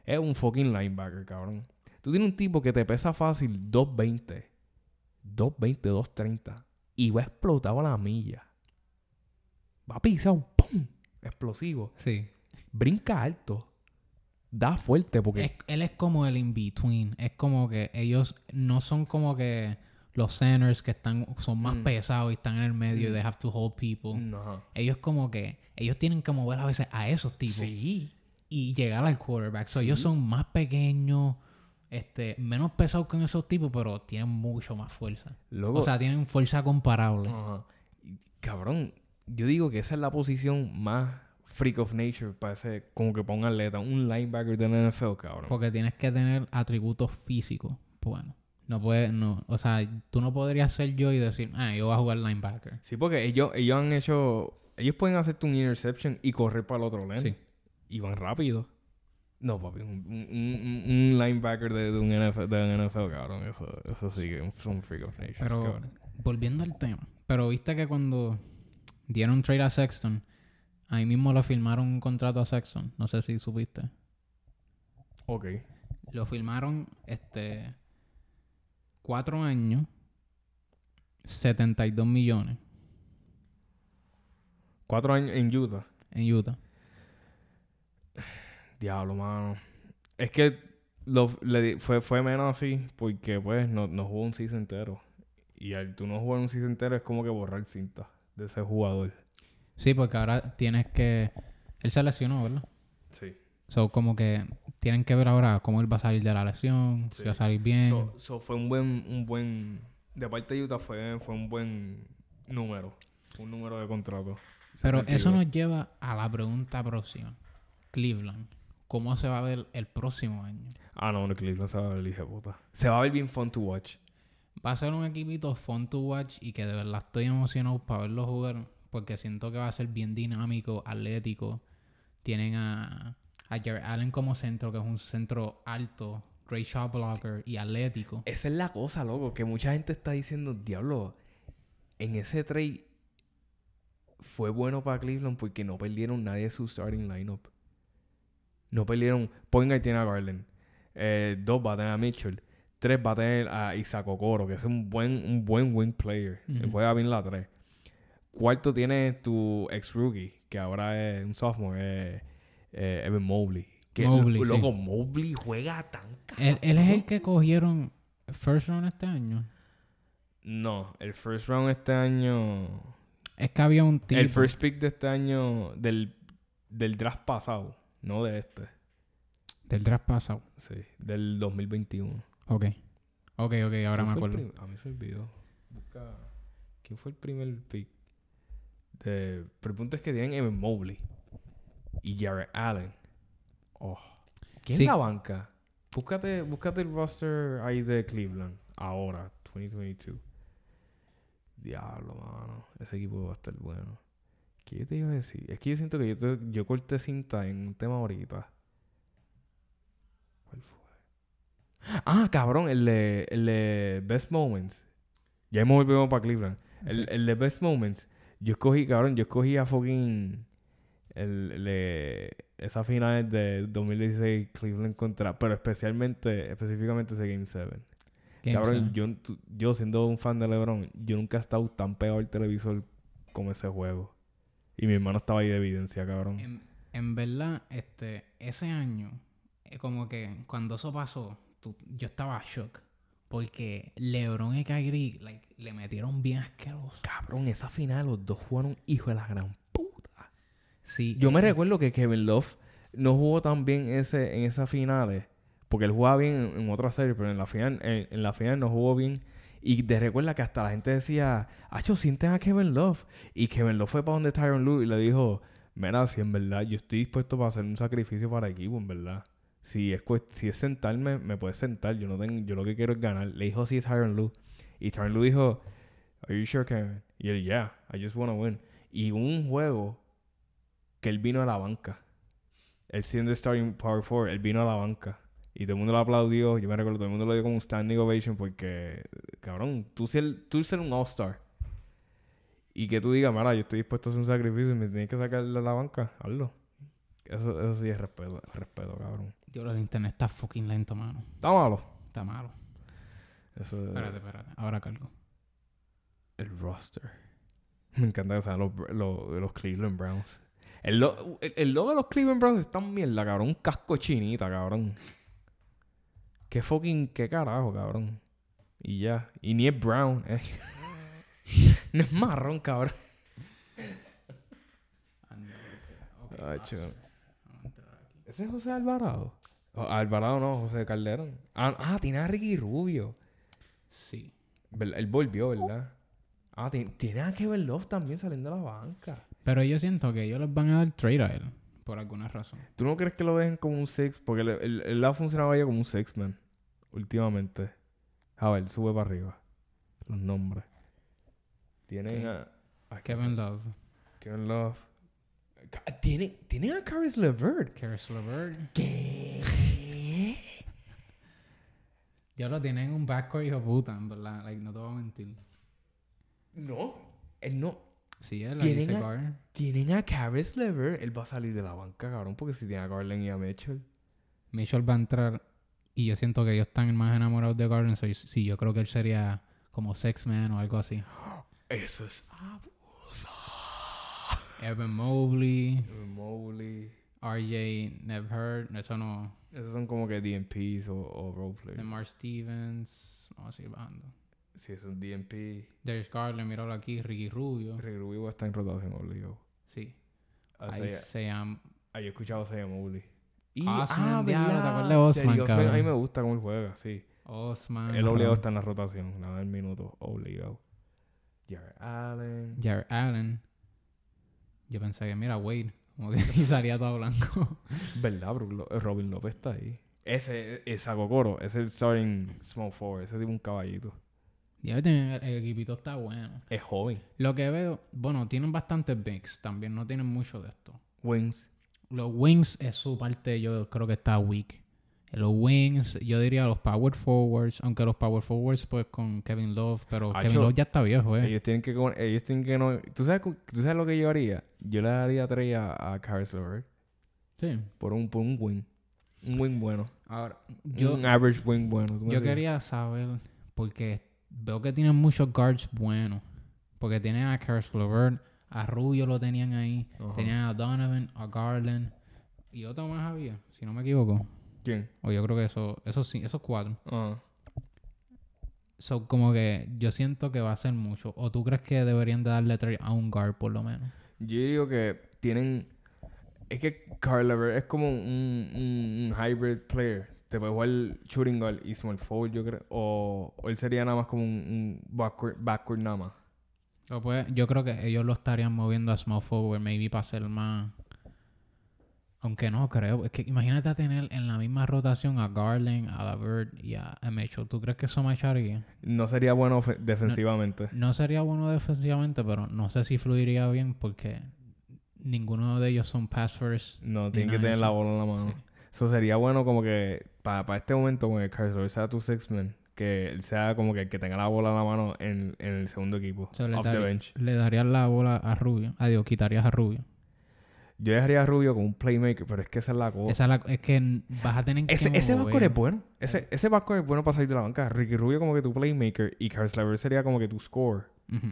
Es un fucking linebacker, cabrón. Tú tienes un tipo que te pesa fácil 220, 220, 230 y va explotado a la milla. Va pisado, ¡pum! Explosivo. Sí. Brinca alto. Da fuerte porque... Es- él es como el in-between. Es como que ellos no son como que los centers que están son más Mm. pesados y están en el medio y Mm. they have to hold people. No. Ellos como que ellos tienen que mover a veces a esos tipos Sí. y llegar al quarterback. So, Sí. ellos son más pequeños, este, menos pesados que esos tipos, pero tienen mucho más fuerza. Luego... O sea, tienen fuerza comparable. Ajá. Y, Cabrón, yo digo que esa es la posición más freak of nature para ese, como que para un atleta, un linebacker de la NFL, cabrón. Porque tienes que tener atributos físicos. Bueno, no puedes, no, o sea, tú no podrías ser yo y decir, ah, yo voy a jugar linebacker. Sí, porque ellos, ellos han hecho, ellos pueden hacerte un interception y correr para el otro lane. Sí. Y van rápido. No, papi, un, un- un- linebacker de, de un NFL, de un NFL, cabrón. Eso, eso sí que son freak of nature. Pero cabrón. volviendo al tema, pero viste que cuando dieron trade a Sexton, ahí mismo le firmaron un contrato a Sexton. No sé si supiste. Ok. Lo firmaron, este, cuatro años, 72 millones Cuatro años en Utah. en Utah. Diablo, mano. Es que lo, le fue, fue menos así porque, pues, no, no jugó un season entero. Y al tú no jugar un season entero es como que borrar cinta de ese jugador. Sí, porque ahora tienes que... Él se lesionó, ¿verdad? Sí. So, como que tienen que ver ahora cómo él va a salir de la lesión, si va a salir bien. So, so fue un buen, un buen... De parte de Utah fue, fue un buen número. Un número de contrato. Pero 72. eso nos lleva a la pregunta próxima. Cleveland, ¿cómo se va a ver el próximo año? Ah, no, no, Cleveland se va a ver, hija puta. Se va a ver bien fun to watch. Va a ser un equipito fun to watch y que de verdad estoy emocionado para verlo jugar porque siento que va a ser bien dinámico, atlético. Tienen a, a Jared Allen como centro, que es un centro alto, great shot blocker y atlético. Esa es la cosa, loco, que mucha gente está diciendo, diablo, en ese trade fue bueno para Cleveland porque no perdieron nadie de su starting lineup. No perdieron. Point tiene a Garland. Eh, dos va a tener a Mitchell. Tres va a tener a Isaac Okoro, que es un buen, un buen wing player. Ujú. Juega bien la tres. Cuarto tiene tu ex rookie, que ahora es un sophomore, eh, eh, Evan Mobley. Que Mobley, lo- sí. loco, Mobley juega tan Él, él es el que cogieron first round este año. No, el first round este año. Es que había un tipo. El first pick de este año, del, del draft pasado, no de este. Del draft pasado. Sí, del 2021. Ok. Ok, ok, ahora ¿Quién me acuerdo. prim- A mí se olvidó. Busca. ¿Quién fue el primer pick? De... Pero el punto es que tienen Evan Mobley y Jared Allen. Oh. ¿Quién Sí. es la banca? Búscate, búscate el roster ahí de Cleveland. Ahora, 2022. Diablo, mano. Ese equipo va a estar bueno. ¿Qué yo te iba a decir? Es que yo siento que yo, te- yo corté cinta en un tema ahorita. ¿Cuál fue? Ah, cabrón, el de, el de Best Moments. Ya hemos volvido para Cleveland. El, Sí. el de Best Moments. Yo escogí, cabrón, yo escogí a fucking. El, el de esa final de 2016 Cleveland contra. Pero especialmente, específicamente ese Game 7. Game cabrón, yo, yo siendo un fan de LeBron, yo nunca he estado tan pegado al televisor como ese juego. Y mi hermano estaba ahí de evidencia, cabrón. En, en verdad, este, ese año, eh, como que cuando eso pasó, tú- yo estaba shock. Porque LeBron y Kyrie like, le metieron bien asqueroso. Cabrón, esa final los dos jugaron hijo de la gran puta. Sí, Yo me recuerdo que Kevin Love no jugó tan bien ese, en esa finales. Porque él jugaba bien en, en otra serie, pero en la final, en, en la final no jugó bien. Y te recuerda que hasta la gente decía, Acho, sienten a Kevin Love. Y Kevin Love fue para donde Tyron Lue y le dijo, mira, si en verdad yo estoy dispuesto para hacer un sacrificio para el equipo, en verdad. Si es, si es sentarme, me puedes sentar. Yo no tengo, yo lo que quiero es ganar. Le dijo así a Tyron Lue. Y Tyron Lue dijo, Are you sure, Kevin? Y él, yeah, I just wanna win. Y un juego que él vino a la banca. Él siendo starting power forward, él vino a la banca. Y todo el mundo lo aplaudió. Yo me recuerdo, todo el mundo lo dio como un standing ovation porque, cabrón, tú ser, tú un all-star. Y que tú digas, mira, yo estoy dispuesto a hacer un sacrificio y me tienes que sacar de la banca, hazlo. Eso, eso sí es respeto, respeto, cabrón. Dios, el internet está fucking lento, mano. Está malo. Está malo. Eso es Espérate, espérate. Ahora cargo. el roster. Me encanta que sean los, los, los Cleveland Browns. El, lo- el, el logo de los Cleveland Browns está en mierda, cabrón. Un casco chinita, cabrón. Qué fucking, qué carajo, cabrón. Y ya. Y ni es brown. eh. no es marrón, cabrón. Ay, chico. ¿Ese es José Alvarado? Alvarado no, José Calderón. Ah, ah, tiene a Ricky Rubio. Sí. Él volvió, ¿verdad? Ah, ti- tiene a Kevin Love también saliendo de la banca. Pero yo siento que ellos les van a dar trade a él. Por alguna razón. ¿Tú no crees que lo dejen como un six? Porque él, él- él ha funcionado ya como un six man últimamente. A ver, sube para arriba. Los nombres. Tienen a Kevin Love. Kevin Love. Ca- Tienen, a Caris LeVert. Karis LeVert. ¿Qué? Ya lo tienen un backcourt hijo de puta, en verdad. Like, no te voy a mentir. No. Él no. Sí, él Tienen dice a-. Tienen a Caris LeVert. Él va a salir de la banca, cabrón, porque si tiene a Garland y a Mitchell. Mitchell va a entrar Y yo siento que ellos están más enamorados de Garland. So, yo- sí, yo creo que él sería como Sex Man o algo así. Eso es. Evan Mobley, Mobley. RJ Never Heard. Eso no. Esos son como que DMPs o, o roleplayers. Lamar Stevens. Vamos a seguir bajando. Sí, esos son DMP. Darius Garland, míralo aquí. Ricky Rubio. Rick Rubio está en rotación obligado. Sí. Ah, Ahí se- llama. ah, yo he escuchado a Saya Mobley. Osman, diablo, ¿te ¿verdad? acuerdas de Osman, Serioso, cabrón? A mí me gusta cómo él juega, sí. Osman. El obligado está en la rotación. Nada del minuto. Obligado. Jared Allen. Jared Allen. Yo pensé que, mira, Wade. Como que y salía todo blanco. ¿Verdad, Lo- Robin López está ahí. Ese es Sagokoro. Ese es el starting small forward. Ese tipo un caballito. Ya ven, el, el equipito está bueno. Es joven. Lo que veo, bueno, tienen bastantes bigs también, no tienen mucho de esto. Wings. Los wings es su parte, yo creo que está weak. Los wings, yo diría los power forwards, aunque los power forwards pues con Kevin Love, pero Acho, Kevin Love ya está viejo, eh. Ellos tienen que... Ellos tienen que no... ¿Tú sabes, ¿Tú sabes lo que yo haría? Yo le daría tres a, a LeVert Sí. por un, por un wing. Un wing bueno. Ahora, yo, un average wing bueno. ¿tú me yo quería saber, porque veo que tienen muchos guards buenos. Porque tienen a Caris LeVert, a Rubio lo tenían ahí, tenían a Donovan, a Garland, y otro más había, si no me equivoco. ¿Quién? O yo creo que eso, esos esos cuatro. Ajá. So, como que yo siento que va a ser mucho. ¿O tú crees que deberían de darle trade a un guard por lo menos? Yo digo que tienen... Es que Carl Levert es como un, un, un hybrid player. Te puede jugar shooting guard y small forward, yo creo. O, o él sería nada más como un, un backward, backward nada más. O pues, yo creo que ellos lo estarían moviendo a small forward, maybe para ser más... Aunque no creo. Es que imagínate tener en la misma rotación a Garland, a Lavert y a, Mitchell. ¿Tú crees que eso macharía? No sería bueno defensivamente. No sería bueno defensivamente, pero no sé si fluiría bien porque ninguno de ellos son pass first. No, tienen que tener la bola en la mano. Sí. Eso sería bueno como que para este momento, como que Carl Levert sea tu six man, que él sea como que el que tenga la bola en la mano en, en el segundo equipo. Off the bench. le darías la bola a Rubio. Adiós, quitarías a Rubio. Yo dejaría a Rubio como un playmaker, pero es que esa es la cosa. Esa es, la- es que vas a tener que Ese, ese backcourt es bueno. Ese, ese backcourt es bueno para salir de la banca. Ricky Rubio como que tu playmaker y Carl Levert sería como que tu score. Ujú.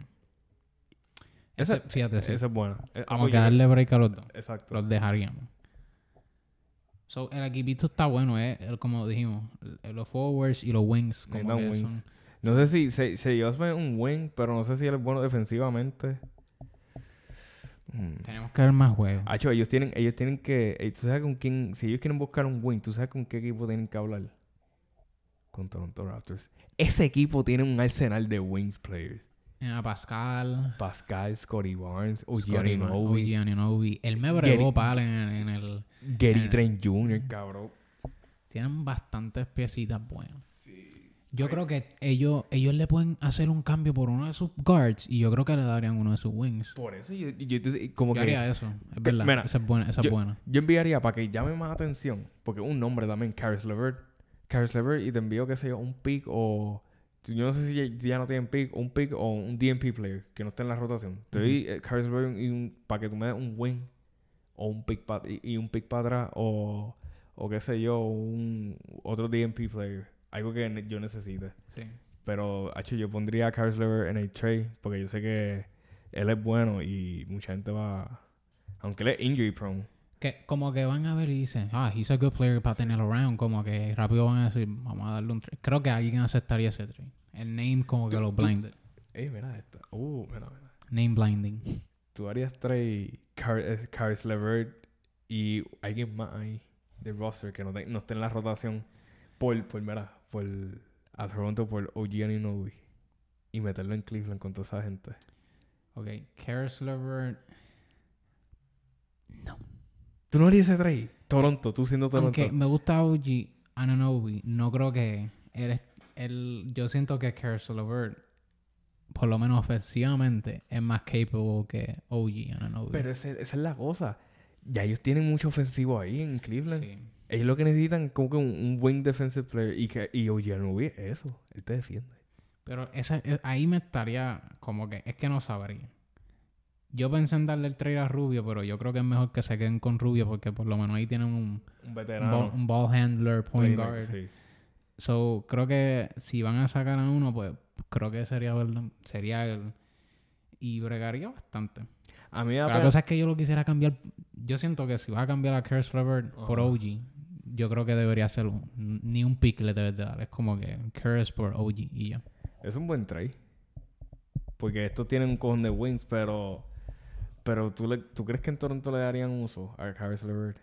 Ese, Ese- fíjate, sí. ese es bueno. Eh, Como que darle break a los dos. Exacto. Los dejaríamos. So, el equipito está bueno, ¿eh? Como dijimos. Los forwards y los wings. Como que wings. son- No sé si se, se es un wing, pero no sé si él es bueno defensivamente. Mm. Tenemos que ver más juegos. Acho, ellos tienen, ellos tienen que. eh, ¿Tú sabes con quién? Si ellos quieren buscar un win, ¿tú sabes con qué equipo tienen que hablar? Con Toronto Raptors. Ese equipo tiene un arsenal de wings players. A Pascal. Pascal, Scotty Barnes, Scottie Ogiani Barnes, Novi, OG Anunoby. Él me bregó pal en, en el... Gary. Trent Jr., cabrón. Tienen bastantes piecitas buenas. Yo creo que ellos, ellos le pueden hacer un cambio por uno de sus guards y yo creo que le darían uno de sus wings. Por eso yo, yo- yo- como Yo que haría eso. Es verdad. mira, esa es buena. Esa es buena. yo enviaría para que llame más atención, porque un nombre también, Caris LeVert. Caris LeVert y te envío, qué sé yo, un pick o... Yo no sé si ya, si ya no tienen pick, un pick o un DMP player que no esté en la rotación. Te doy eh, Caris LeVert y un, para que tú me des un win o un pick pa- y, y un pick para atrás o, o qué sé yo, un otro DMP player. Algo que yo necesite. Sí. Pero, hecho, yo pondría a Caris LeVert en el trade porque yo sé que él es bueno y mucha gente va... Aunque él es injury prone. Que como que van a ver y dicen, ah, he's a good player para tenerlo around. Como que rápido van a decir, vamos a darle un trade. Creo que alguien aceptaría ese trade. El name como que lo blinded. Ey, mira esta. Uh, mira, mira. Name blinding. Tú harías trade Car eh, Caris LeVert y alguien más ahí del roster que no, te- no esté en la rotación por, por, mira, por a Toronto por OG Anunoby y meterlo en Cleveland con toda esa gente. Ok, Karis LeVert. ¿Tú no harías ese trade? Toronto, tú siendo Toronto. Aunque me gusta OG Anunoby, no creo que él, él yo siento que Karis LeVert, por lo menos ofensivamente, es más capable que OG Anunoby. Pero ese- esa es la cosa. Ya ellos tienen mucho ofensivo ahí en Cleveland. Sí. Ellos lo que necesitan es como que un, un wing defensive player y que y OG Anunoby es eso. Él te defiende. Pero esa, eh, ahí me estaría como que, es que no sabría. Yo pensé en darle el trade a Rubio, pero yo creo que es mejor que se queden con Rubio porque por lo menos ahí tienen un, Un un veterano. ball, un ball handler, point guard. sí. So, creo que si van a sacar a uno, pues creo que sería, verdad- sería él. Y bregaría bastante. A mí me da Pero la cosa es que yo lo quisiera cambiar. Yo siento que si vas a cambiar a Curse Levert por. OG, yo creo que debería ser un- ni un pick le debes de dar. Es como que Curse por OG y ya. Es un buen trade. Porque estos tienen un cojón de wins, pero... Pero ¿tú, le, ¿tú crees que en Toronto le darían uso a Caris LeVert?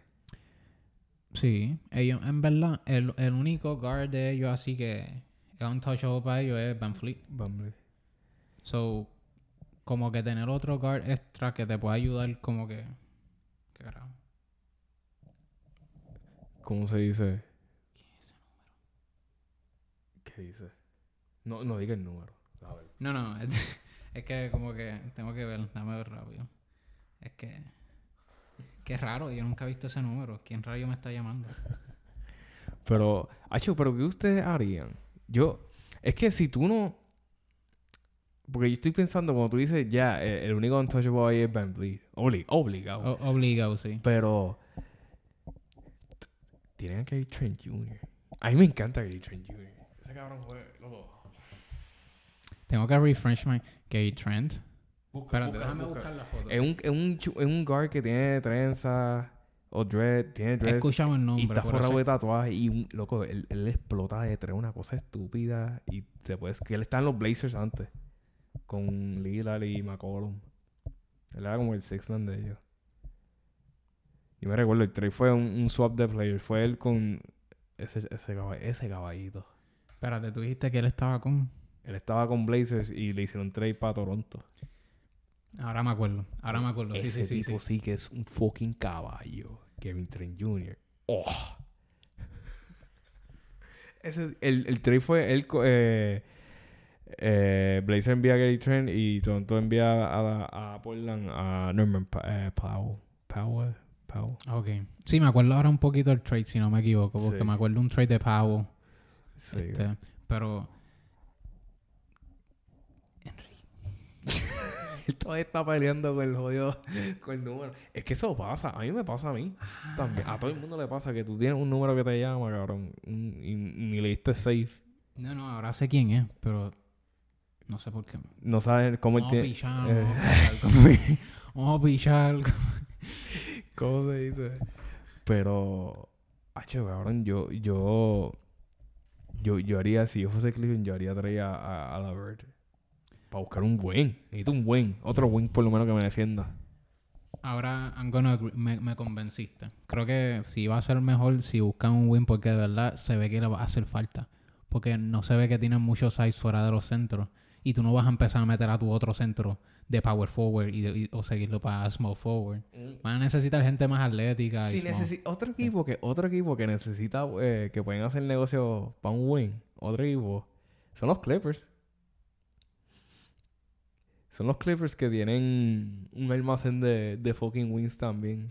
Sí, ellos, en verdad, el, el único guard de ellos así que es untouchable para ellos es Van Fleet. Bumbley. So, como que tener otro guard extra que te pueda ayudar, como que. ¿Qué carajo? ¿Cómo se dice? ¿Qué dice? No, no diga el número. A ver. No, no, es, es que como que tengo que ver, dame ver rápido. Es que. Qué raro, yo nunca he visto ese número. ¿Quién rayo me está llamando? Pero, Acho, ¿pero qué ustedes harían? Yo, es que si tú no... Porque yo estoy pensando, cuando tú dices, ya, eh, el único untouchable ahí es. Obli- obligado. Obligado, sí. Pero... Tienen a Gary Trent Jr. A mí me encanta Gary Trent Jr. Ese cabrón fue... Loco. Tengo que refresh my Gary Trent. Busca, Espérate, busca, déjame busca. buscar la foto. Es un, es, un, es un guard que tiene trenza o dread, tiene dread escuchado el nombre. y está forrado de tatuajes y un, loco, él, él explota de tres una cosa estúpida y se puede que él está en los Blazers antes con Lillard y McCollum. Él era como el six man de ellos. Yo me recuerdo, el trade fue un, un swap de players. Fue él con ese, ese, ese caballito. Espérate, tú dijiste que él estaba con. Él estaba con Blazers y le hicieron trade para Toronto. Ahora me acuerdo. Ahora me acuerdo. Sí, Ese sí, tipo sí. sí. que es un fucking caballo. Kevin Trent Jr. ¡Oh! Ese, el, el trade fue él... Eh, eh, Blazer envía a Gary Trent y Toronto envía a, a Portland a Norman Pa- eh, Powell. Powell. Powell. Ok. Sí, me acuerdo ahora un poquito el trade, si no me equivoco. Porque Sí. me acuerdo un trade de Powell. Sí. este, pero. Él todavía está peleando con el jodido... Con el número. Es que eso pasa. A mí me pasa a mí. También. A todo el mundo le pasa que tú tienes un número que te llama, cabrón. y ni le diste safe. No, no, ahora sé quién es, pero. No sé por qué. No sabes cómo él tiene... vamos a pichar. Vamos a pichar. ¿Cómo se dice? Pero, hacho, cabrón, yo, yo, yo, yo haría, si yo fuese Cleveland, yo haría traer a, a, a la Bird. Para buscar un buen. Necesito un buen. Otro buen por lo menos que me defienda. Ahora, I'm gonna agree- me, me convenciste. Creo que sí va a ser mejor si buscan un win porque de verdad se ve que le va a hacer falta. Porque no se ve que tienen muchos size fuera de los centros. Y tú no vas a empezar a meter a tu otro centro de power forward y, de- y- o seguirlo para small forward. Van a necesitar gente más atlética. y Si necesi- otro equipo que otro equipo que necesita eh, que pueden hacer negocio para un win, otro equipo, son los Clippers. Son los Clippers que tienen un almacén de, de fucking wins también.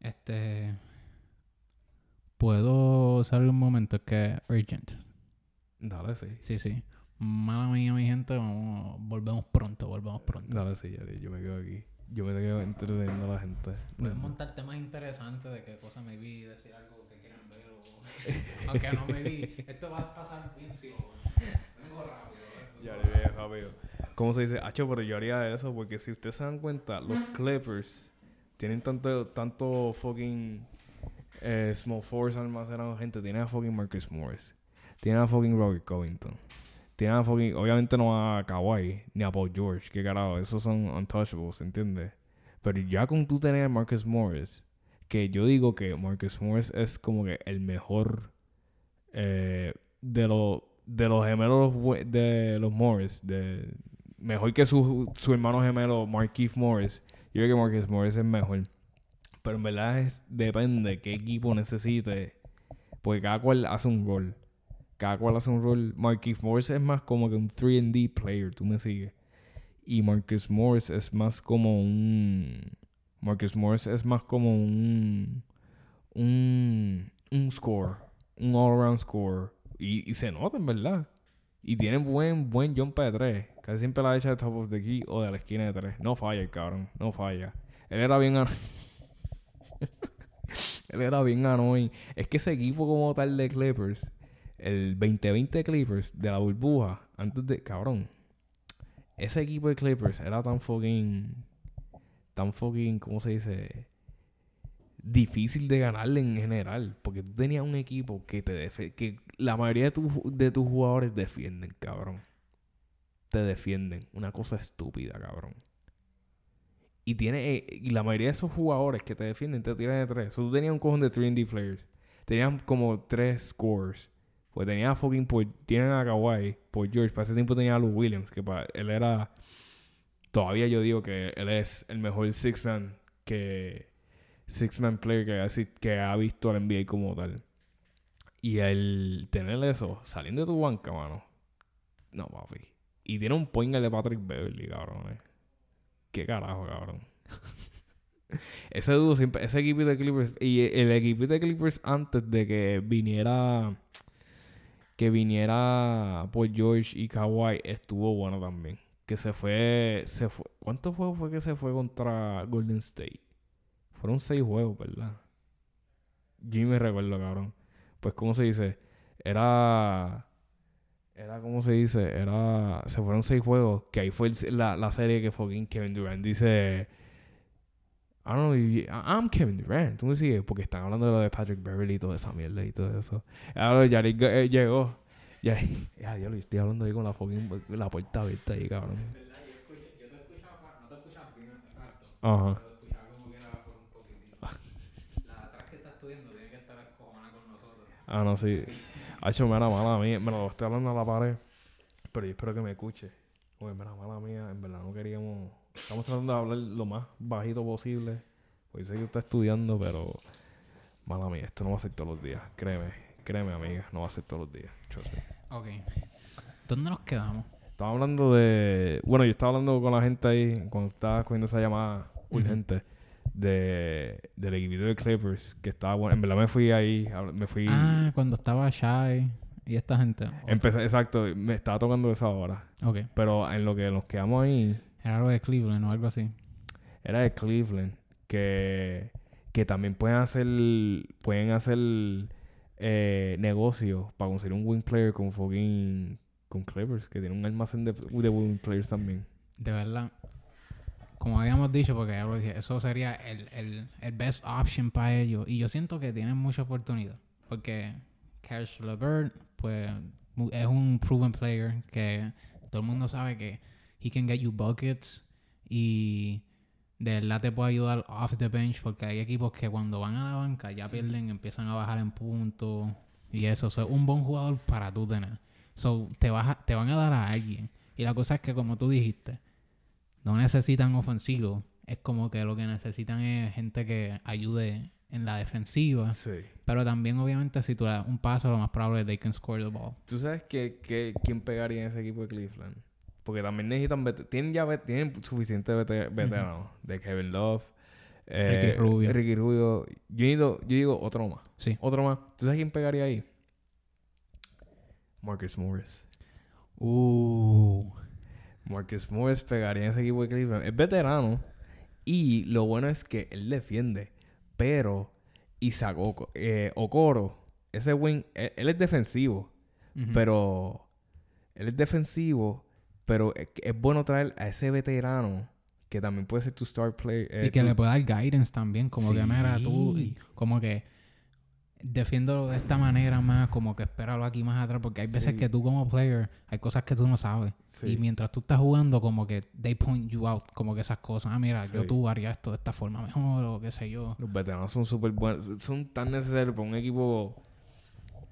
Este. Puedo salir un momento, es que urgent. Dale, sí. Sí, sí. Mala mía, mi gente. Vamos, volvemos pronto, volvemos pronto. Dale, sí, yo me quedo aquí. Yo me quedo entreteniendo a la gente. Puedes montar temas interesantes de qué cosa me vi, decir algo que quieran ver o... Aunque no me vi. Esto va a pasar bien. Vengo rápido. Ya le dije rápido. ¿Cómo se dice? Hacho, pero yo haría eso porque si ustedes se dan cuenta, los Clippers tienen tanto, tanto fucking eh, small force almacenado gente. Tienen a fucking Marcus Morris. Tienen a fucking Robert Covington. Tienen a. Obviamente no a Kawhi ni a Paul George. ¿Qué carajo? Esos son untouchables, ¿entiendes? Pero ya con tú tener a Marcus Morris, que yo digo que Marcus Morris es como que el mejor eh, de los de los gemelos de los Morris, de mejor que su, su hermano gemelo Marquise Morris. Yo creo que Marcus Morris es mejor. Pero en verdad es, depende qué equipo necesite. Porque cada cual hace un rol. Cada cual hace un rol. Marquise Morris es más como que un 3D player, tú me sigues. Y Marcus Morris es más como un. Marcus Morris es más como un. Un. Un score. Un all-around score. Y, se nota, en verdad. Y tiene buen, buen jump de tres. Casi siempre la echa de top of the key o de la esquina de tres. No falla el cabrón. No falla. Él era bien... Él era bien annoying. Es que ese equipo como tal de Clippers... el 2020 Clippers de la burbuja, antes de. Cabrón. Ese equipo de Clippers era tan fucking. Tan fucking. ¿Cómo se dice? Difícil de ganarle en general. Porque tú tenías un equipo que te que la mayoría de, tus de tus jugadores defienden, cabrón. Te defienden. Una cosa estúpida, cabrón. Y tiene eh, y la mayoría de esos jugadores que te defienden te tiran de tres. So, tú tenías un cojón de 3D players. Tenían como tres scores. Pues tenía a fucking por, tienen a Kawhi, por George. Para ese tiempo tenía a Lou Williams, que para él era. Todavía yo digo que él es el mejor six man que. Six man player que, que ha visto al NBA como tal. Y el tener eso, saliendo de tu banca, mano. No, papi. Y tiene un point guard de Patrick Beverly, cabrón. eh. ¿Qué carajo, cabrón? ese dúo siempre, ese equipo de Clippers y el equipo de Clippers antes de que viniera que viniera Paul George y Kawhi estuvo bueno también. Que se fue, se fue, ¿cuántos juegos fue que se fue contra Golden State? Fueron seis juegos, ¿verdad? Yo me recuerdo, cabrón. Pues, ¿cómo se dice? Era era como se dice, era se fueron seis juegos, que ahí fue la, la serie que fucking Kevin Durant dice I don't know, if you- I'm Kevin Durant, tú me sigues, porque están hablando de lo de Patrick Beverly y toda esa mierda y todo eso. Ahora Yarik eh, llegó. Yarik, ya, ya lo estoy hablando ahí con la fucking la puerta abierta ahí, cabrón. Yo Ajá. pero escuchaba como que era por un poquitito. La atrás que está estudiando tiene que estar escojona con nosotros. Ah, no, sí. Hacho, mira, mala mía. Me lo estoy hablando a la pared. Pero yo espero que me escuche. Oye, mira, mala mía. En verdad no queríamos... Estamos tratando de hablar lo más bajito posible. Pues sé que está estudiando, pero... Mala mía, esto no va a ser todos los días. Créeme. Créeme, amiga. No va a ser todos los días. Ok. ¿Dónde nos quedamos? Estaba hablando de... Bueno, yo estaba hablando con la gente ahí cuando estaba cogiendo esa llamada urgente de, del equipito de Clippers, que estaba bueno. En verdad me fui ahí, me fui... Ah, cuando estaba Shy y esta gente. Empecé, exacto, me estaba tocando esa hora. Ok. Pero en lo que nos quedamos ahí, Era algo de Cleveland o algo así. era de Cleveland, que, que también pueden hacer, pueden hacer eh, negocios para conseguir un win player con fucking, con Clippers, que tiene un almacén de, de win players también. De verdad. Como habíamos dicho, porque ya lo dije, eso sería el, el, el best option para ellos. Y yo siento que tienen mucha oportunidad. Porque Cash LeVert, pues, es un proven player que todo el mundo sabe que he can get you buckets y de verdad te puede ayudar off the bench porque hay equipos que cuando van a la banca ya pierden, empiezan a bajar en puntos y eso. So, es un buen jugador para tú tener. So, te, vas a- te van a dar a alguien. Y la cosa es que, como tú dijiste, no necesitan ofensivo. Es como que lo que necesitan es gente que ayude en la defensiva. Sí. Pero también, obviamente, si tú le das un paso, lo más probable es que they can score the ball. ¿Tú sabes que, que- quién pegaría en ese equipo de Cleveland? Porque también necesitan... Tienen ya tienen suficiente vete- veteranos. De Kevin Love. eh, Ricky Rubio. Ricky Rubio. Yo digo, yo digo otro más. Sí. Otro más. ¿Tú sabes quién pegaría ahí? Marcus Morris. Uh. Marcus Morris pegaría en ese equipo de Cleveland. Es veterano. Y lo bueno es que él defiende. Pero Isaac Oko- eh, Okoro, ese wing, él, él es defensivo. Pero él es defensivo. Pero es, es bueno traer a ese veterano que también puede ser tu star player. eh, y que tu- le pueda dar guidance también. Como que, mira, tú... Sí. Como que... Defiéndolo de esta manera más, como que espéralo aquí más atrás, porque hay veces Sí. que tú como player, hay cosas que tú no sabes. Sí. Y mientras tú estás jugando, como que they point you out, como que esas cosas. Ah, mira, yo Sí. tú haría esto de esta forma mejor, o qué sé yo. Los veteranos son súper buenos. Son tan necesarios para un equipo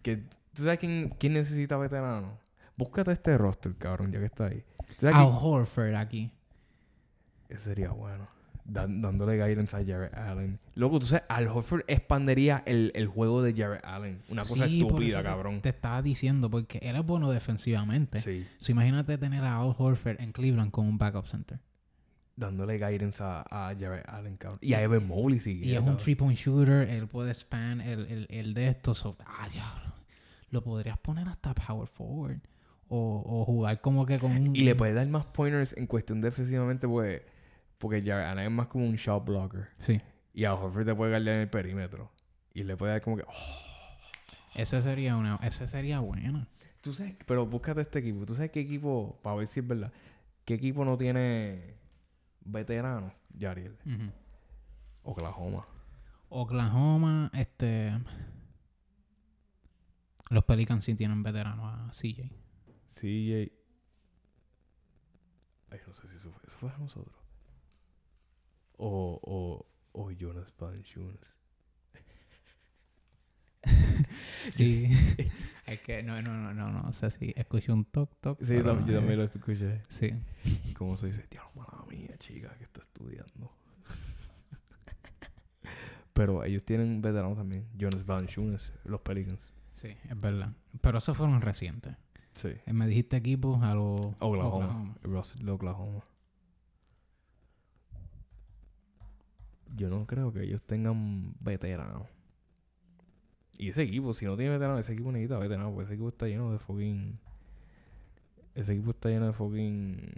que... ¿Tú sabes quién, quién necesita veteranos? Búscate este roster, cabrón, ya que está ahí. ¿Tú sabes Al Horford aquí. Ese sería bueno. Dan- dándole guidance a Jared Allen. Luego, tú sabes, Al Horford expandería el, el juego de Jared Allen. Una cosa Sí, estúpida, te- cabrón. Te estaba diciendo, porque él es bueno defensivamente. Sí. So, imagínate tener a Al Horford en Cleveland con un backup center. Dándole guidance a, a Jared Allen, cabrón. Y a Evan Mobley, sí. Y es un three-point shooter, él puede span el, el, el de estos. so- ah, diablo. Lo podrías poner hasta power forward. O, o jugar como que con un... Y le puede dar más pointers en cuestión defensivamente, pues. Porque Jared Allen es más como un shot blocker. Sí. Y a Horford te puede guardar en el perímetro. Y le puede dar como que. oh, Ese sería una, ese sería bueno. Tú sabes, pero búscate este equipo. ¿Tú sabes qué equipo, para ver si es verdad, qué equipo no tiene veteranos, Yariel? Oklahoma. Oklahoma, este. Los Pelicans sí tienen veteranos a CJ. CJ. Ay, no sé si eso fue, eso fue a nosotros. O, o, o Jonas Valanciunas. Sí. es que no, no, no, no, no. O sea, sí, escuché un toc toc. Sí, yo también lo escuché. Sí. ¿Cómo se dice? Dios, mala mía, chica, que está estudiando. Pero ellos tienen veteranos también. Jonas Valanciunas, los Pelicans. Sí, es verdad. Pero esos fueron recientes. Sí. Eh, Me dijiste equipos a los Oklahoma. Russell de Oklahoma. Yo no creo que ellos tengan veteranos. Y ese equipo, si no tiene veteranos, ese equipo necesita veteranos. Porque ese equipo está lleno de fucking. Ese equipo está lleno de fucking.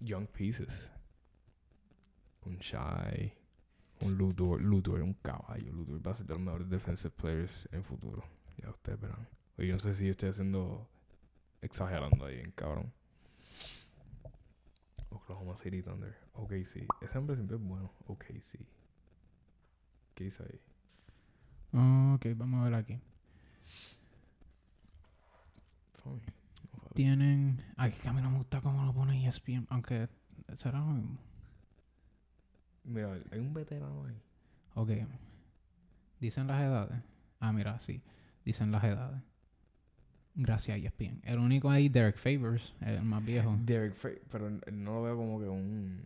Young pieces. Un Shy. Un Luthor. Luthor un caballo. Luthor va a ser de los mejores defensive players en el futuro. Ya ustedes verán. Oye, yo no sé si estoy haciendo. Exagerando ahí, cabrón. Oklahoma City Thunder. OKC. Ese hombre siempre es bueno. OKC. ¿Qué dice ahí? Ah, ok, vamos a ver aquí. No Tienen. Ay, que a mí no me gusta cómo lo pone ESPN. Aunque será lo mismo. Mira, hay un veterano ahí. Ok. Dicen las edades. Ah, mira, sí. Dicen las edades. Gracias, ESPN. El único ahí, Derek Favors, el más viejo. Derek Fa- pero no lo veo como que un.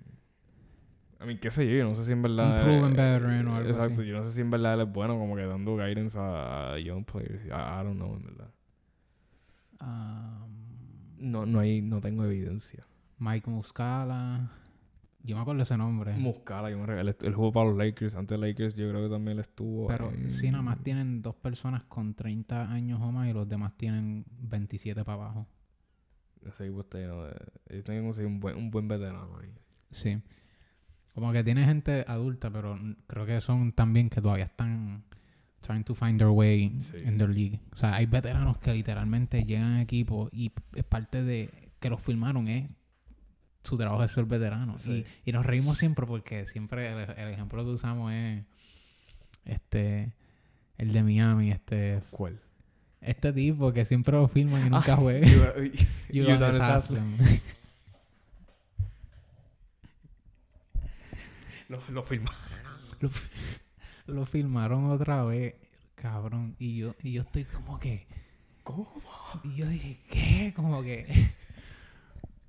A mí, qué sé yo, yo no sé si en verdad. Un proven eh, veteran o algo Exacto, así. yo no sé si en verdad él es bueno, como que dando guidance a, a young players. I, I don't know, en verdad. Ah, No, no, hay, no tengo evidencia. Mike Muscala. Yo me acuerdo ese nombre. Muscala, yo me re- él, jugó para los Lakers. Antes de Lakers, yo creo que también él estuvo. Pero sí, nada más tienen dos personas con 30 años o más y los demás tienen 27 para abajo. Ese equipo está lleno de. Ellos tienen que conseguir un buen, un buen veterano ahí. Sí. Como que tiene gente adulta, pero creo que son también que todavía están trying to find their way Sí. in their league. O sea, hay veteranos que literalmente llegan a equipos y es parte de que los firmaron, es su trabajo es ser veterano. Sí. Y, y nos reímos siempre porque siempre el, el ejemplo que usamos es este el de Miami, este ¿Cuál? este tipo que siempre lo firman y nunca juega. Udonis Udonis Haslem. Haslem. Lo, lo firmó. lo, lo filmaron otra vez, cabrón. Y yo, y yo estoy como que. ¿Cómo? Y yo dije, ¿qué? Como que.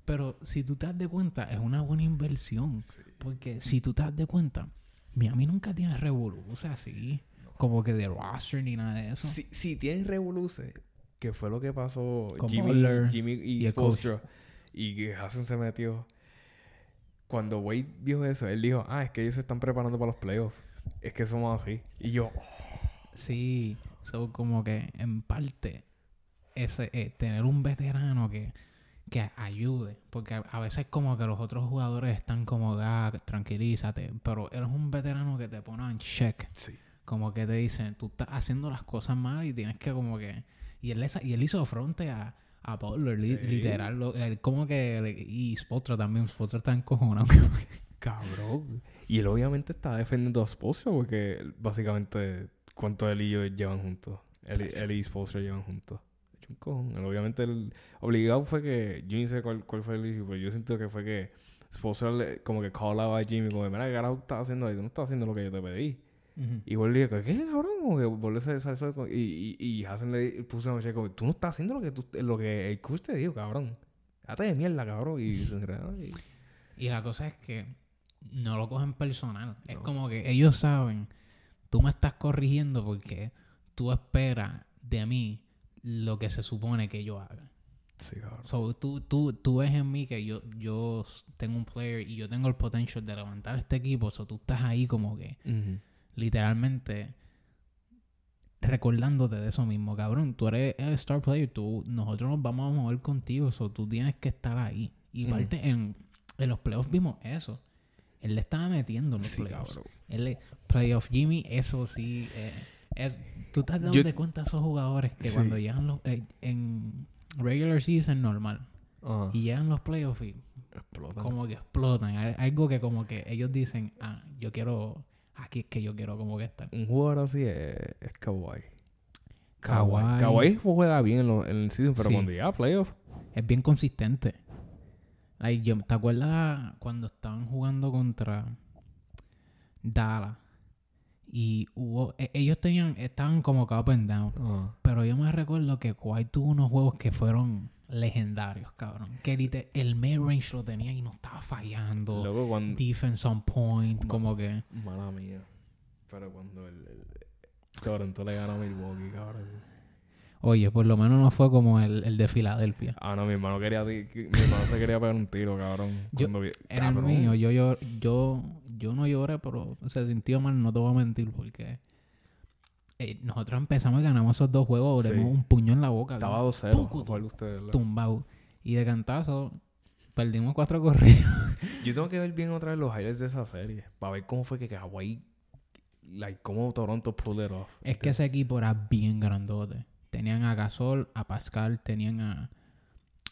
Pero si tú te das de cuenta, es una buena inversión. Porque si tú te das de cuenta, Miami nunca tiene revoluciones así. Como que de roster ni nada de eso. Si, si tienen revoluce, que fue lo que pasó Con Jimmy, Butler Jimmy y, y. Spoelstra, y que Hassan se metió. Cuando Wade vio eso, él dijo, ah, es que ellos se están preparando para los playoffs. Es que somos así. Y yo, oh, Sí, so como que en parte ese eh, tener un veterano que, que ayude, porque a, veces como que los otros jugadores están como, ah, tranquilízate, pero eres un veterano que te pone en check, sí. como que te dicen, tú estás haciendo las cosas mal y tienes que como que... Y él, y él hizo fronte a, a li- Sí. literal, lo- él como que... Y Spotra también, Spotra está encojonado. Cabrón. Y él obviamente estaba defendiendo a Spoelstra porque básicamente, ¿cuánto él y yo llevan juntos? Él, y- él y Spoelstra llevan juntos. Cojón. Obviamente, el obligado fue que, yo ni sé cuál, cuál fue el issue, pero yo siento que fue que le- como que callaba a Jimmy como, mira, ¿qué carajo estás haciendo ahí? Tú no estás haciendo lo que yo te pedí. Ujú. Y él le dijo, ¿qué, cabrón? Como que. Y, y, y Hassan le puso a como, tú no estás haciendo lo que, tú, lo que el coach te dijo, cabrón. Date de mierda, cabrón. Y y... Y la cosa es que no lo cogen personal. Es como que ellos saben, tú me estás corrigiendo porque tú esperas de mí lo que se supone que yo haga. Sí, cabrón. So, tú, tú, tú ves en mí que yo, yo tengo un player y yo tengo el potential de levantar este equipo. So, tú estás ahí como que literalmente recordándote de eso mismo, cabrón. Tú eres el star player, tú, nosotros nos vamos a mover contigo, so, tú tienes que estar ahí. Y parte en, en los playoffs vimos eso. Él le estaba metiendo en los Sí, playoffs. cabrón. Él le- playoff Jimmy, eso sí, eh, es ¿Tú te has dado Yo- de cuenta esos jugadores que Sí. cuando llegan los, eh, en regular season normal y llegan los playoffs y Explotan. como que explotan? Al- Algo que como que ellos dicen, ah, yo quiero, aquí es que yo quiero como que estar. Un jugador así es, es Kawhi. Kawhi. Kawhi juega bien en, lo- en el season, pero Sí. cuando llega a playoff, Es bien consistente. Like, yo, ¿Te acuerdas cuando estaban jugando contra Dallas? Y hubo, e- ellos tenían, estaban como que up and down. Pero yo me recuerdo que Kawhi tuvo unos juegos que fueron legendarios, cabrón. Que el mid-range lo tenía y no estaba fallando. Luego cuando... Defense on point, como que... Mala mía. Pero cuando el, el Toronto le gana a Milwaukee, cabrón. Oye, por lo menos no fue como el, el de Filadelfia. Ah, no, mi hermano quería... Mi hermano se quería pegar un tiro, cabrón. Yo- vi- En el cabrón. mío, yo, yo, yo, yo no lloré, pero se sintió mal, no te voy a mentir, porque eh, nosotros empezamos y ganamos esos dos juegos, le Sí. un puño en la boca, Estaba cabrón, 2-0. Pucu, ¿Cuál de ustedes? la- tumbado. Y de cantazo, perdimos cuatro corridos. Yo tengo que ver bien otra vez los highlights de esa serie. Para ver cómo fue que Kawhi... Like, cómo Toronto pulled it off. es que ese equipo era bien grandote. Tenían a Gasol, a Pascal, tenían a,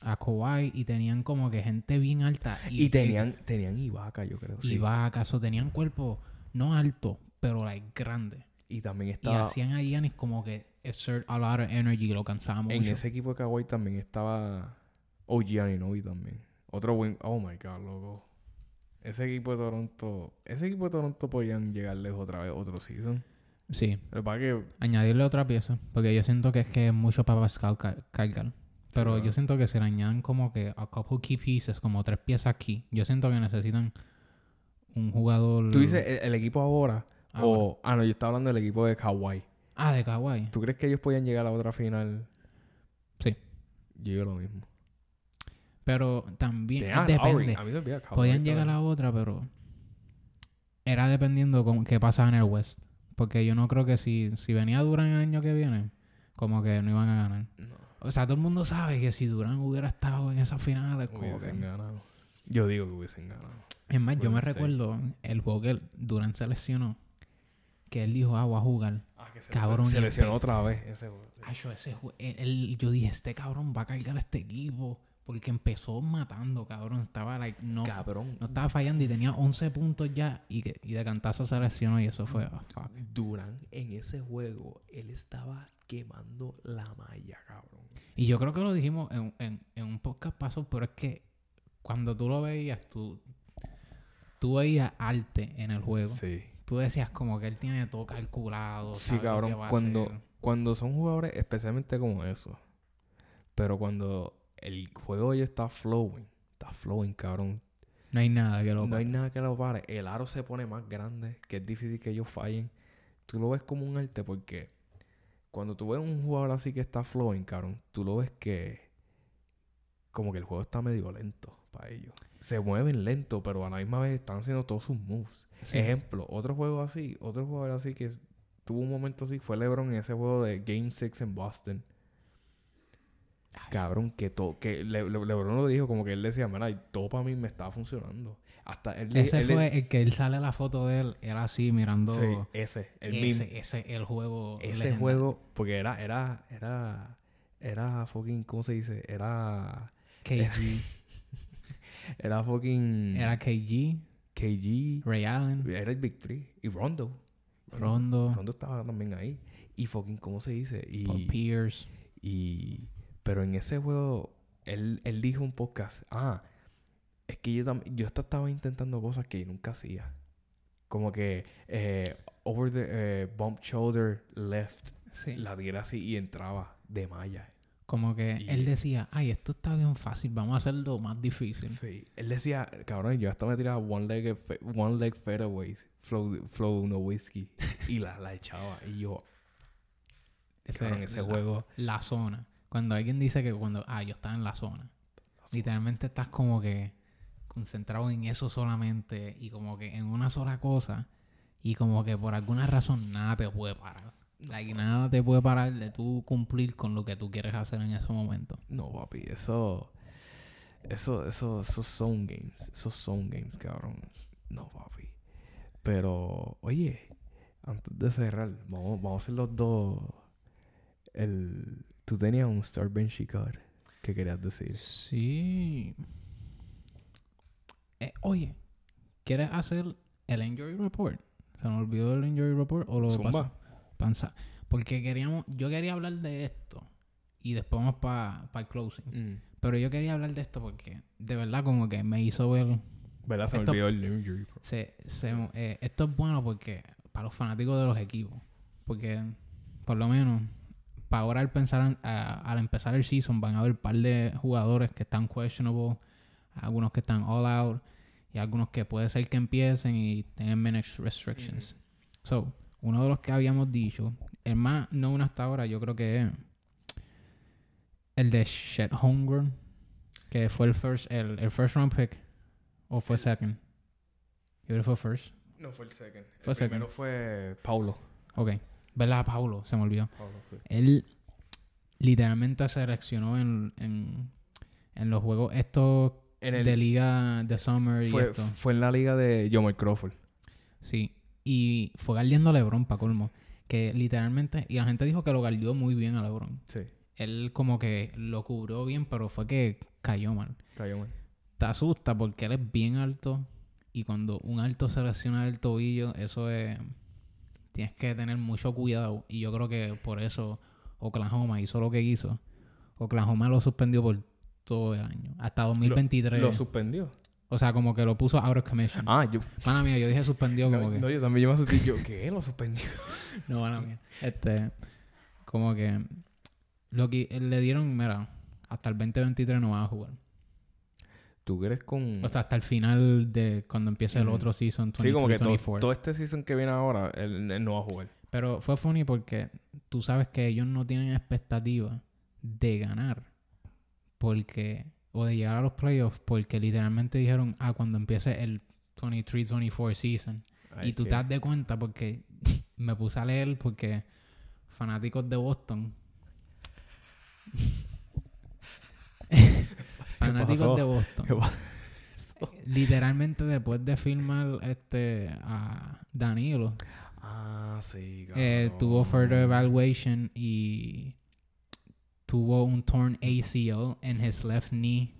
a Kawhi y tenían como que gente bien alta. Y, tenían... Tenían Ibaka, yo creo. Y Sí. acaso tenían cuerpo no alto, pero like grande. Y también Y estaba... hacían a Giannis como que exert a lot of energy y lo cansábamos En mucho. ese equipo de Kawhi también estaba OG Anunoby también. Otro buen... Oh my God, loco. Ese equipo de Toronto... Ese equipo de Toronto podían llegar lejos otra vez, otro season. Sí, Pero para que... añadirle otra pieza, porque yo siento que es que es mucho para Pascal cargar. Pero claro. yo siento que se le añaden como que a couple key pieces, como tres piezas aquí. Yo siento que necesitan un jugador... Tú dices el, el equipo ahora... ahora. O... Ah, no, yo estaba hablando del equipo de Kawhi. Ah, de Kawhi. ¿Tú crees que ellos podían llegar a la otra final? Sí. Yo digo lo mismo. Pero también depende. A mí me Kawhi. Podían llegar a la otra, pero era dependiendo con qué pasaba en el West. Porque yo no creo que si, si venía Durán el año que viene, como que no iban a ganar. No. O sea, todo el mundo sabe que si Durán hubiera estado en esas finales, como Hubiesen que... ganado. Yo digo que hubiesen ganado. Es más, yo me recuerdo el juego que Durán se lesionó, que él dijo, ah, voy a jugar. Ah, que se, Cabrón, se lesionó otra vez ese juego. Yo, ese jue- él- él- yo dije, este cabrón va a cargar a este equipo. Porque empezó matando, cabrón. Estaba, like, no, Cabrón. no estaba fallando y tenía 11 puntos ya. Y, que, y de cantazo se lesionó y eso fue, ah, fuck. Durán en ese juego, él estaba quemando la malla, cabrón. Y yo creo que lo dijimos en, en, en un podcast pasado, pero es que cuando tú lo veías, tú, tú veías arte en el juego. Sí. Tú decías como que él tiene todo calculado. Sí, cabrón. que va a Cuando, hacer. cuando son jugadores especialmente como eso. Pero cuando el juego ya está flowing, está flowing, cabrón. No hay nada que lo No hay nada que lo pare. El aro se pone más grande, que es difícil que ellos fallen. Tú lo ves como un arte porque cuando tú ves un jugador así que está flowing, cabrón, tú lo ves que como que el juego está medio lento para ellos. Se mueven lento, pero a la misma vez están haciendo todos sus moves. Sí. Ejemplo, otro juego así, otro juego así que tuvo un momento así fue LeBron en ese juego de Game 6 en Boston. Cabrón, que todo, que Le- Le- LeBron lo dijo como que él decía, mira, todo para mí me estaba funcionando. Hasta él, Ese él fue el que él sale la foto de él, era así mirando Sí, ese, el mismo. ese, ese, el juego. Ese legendario. juego, porque era, era, era, era fucking, ¿cómo se dice? Era, KG. era fucking Era KG, KG, Ray Allen, era el Big Three, y Rondo. Rondo, Rondo estaba también ahí. Y fucking, ¿cómo se dice? Y, Paul Pierce. y, pero en ese juego, él, él dijo un podcast, ah, es que yo también, yo hasta estaba intentando cosas que nunca hacía. Como que, eh, over the, eh, bump shoulder left, Sí. la diera así y entraba de malla. Como que Y- él decía, ay, esto está bien fácil, vamos a hacerlo más difícil. Sí. Él decía, cabrón, yo hasta me tiraba one leg, one leg fadeaways, flow, flow no whiskey, y la, la echaba. Y yo, Ese, cabrón, ese la, juego, la zona. Cuando alguien dice que cuando, ah, yo estaba en la zona. Literalmente estás como que concentrado en eso solamente y como que en una sola cosa y como que por alguna razón nada te puede parar. Like, nada te puede parar de tú cumplir con lo que tú quieres hacer en ese momento. no, papi, eso, eso, eso, esos son games, esos son games, cabrón. No, papi. Pero, oye, Antes de cerrar, vamos, vamos a hacer los dos. El, tú tenías un Star Benchy card que querías decir. Sí. Eh, oye, ¿quieres hacer el injury report? ¿Se nos olvidó el injury report o lo Zumba. pasa-? Porque queríamos, yo quería hablar de esto y después vamos para el closing. Mm. Pero yo quería hablar de esto porque de verdad como que me hizo ver... ¿Verdad? Se me Esto- olvidó el injury. report. Se, se, eh, esto es bueno porque para los fanáticos de los equipos. Porque por lo menos para ahora al, pensar en- a- al empezar el season van a haber un par de jugadores que están questionable, algunos que están all out y algunos que puede ser que empiecen y tengan minute restrictions. So, uno de los que habíamos dicho, el más known hasta ahora yo creo que es el de Shed Holmgren, que fue el first, el, el first round pick o fue second. Yo creo que fue first. No fue el second. Fue el second. primero fue Paulo. Ok. ¿Verdad, Paulo? Se me olvidó. Paulo. Él literalmente se seleccionó en, en, en los juegos estos En el, de liga de summer y fue, esto. fue en la liga de Jamal Crawford. Sí. Y fue guardiando a LeBron para colmo. Que literalmente... Y la gente dijo que lo guardió muy bien a LeBron. Sí. Él como que lo cubrió bien, pero fue que cayó mal. Cayó mal. Te asusta porque él es bien alto. Y cuando un alto se lesiona el tobillo, eso es... Tienes que tener mucho cuidado. Y yo creo que por eso Oklahoma hizo lo que hizo. Oklahoma lo suspendió por todo el año. Hasta 2023. Lo suspendió. o sea, como que lo puso out of commission. Ah, yo. Pana mía, yo dije suspendió como No, que... no, yo también yo me asusté. Yo, ¿qué? Lo suspendió. No, mala mía. Este, como que lo que le dieron, mira, hasta el 2023 no van a jugar. ¿Tú crees con.? O sea, hasta el final de cuando empiece el otro season, sí, como que todo, 23-24. todo este season que viene ahora, él, él no va a jugar. Pero fue funny porque tú sabes que ellos no tienen expectativa de ganar. Porque, o de llegar a los playoffs, porque literalmente dijeron, ah, cuando empiece el 23-24 season. Ay, y tú te das de cuenta porque me puse a leer porque fanáticos de Boston. fanáticos pasó? de Boston. Literalmente después de firmar este a Danilo, Ah, sí, eh, cabrón. tuvo further evaluation y tuvo un torn ACL en his left knee.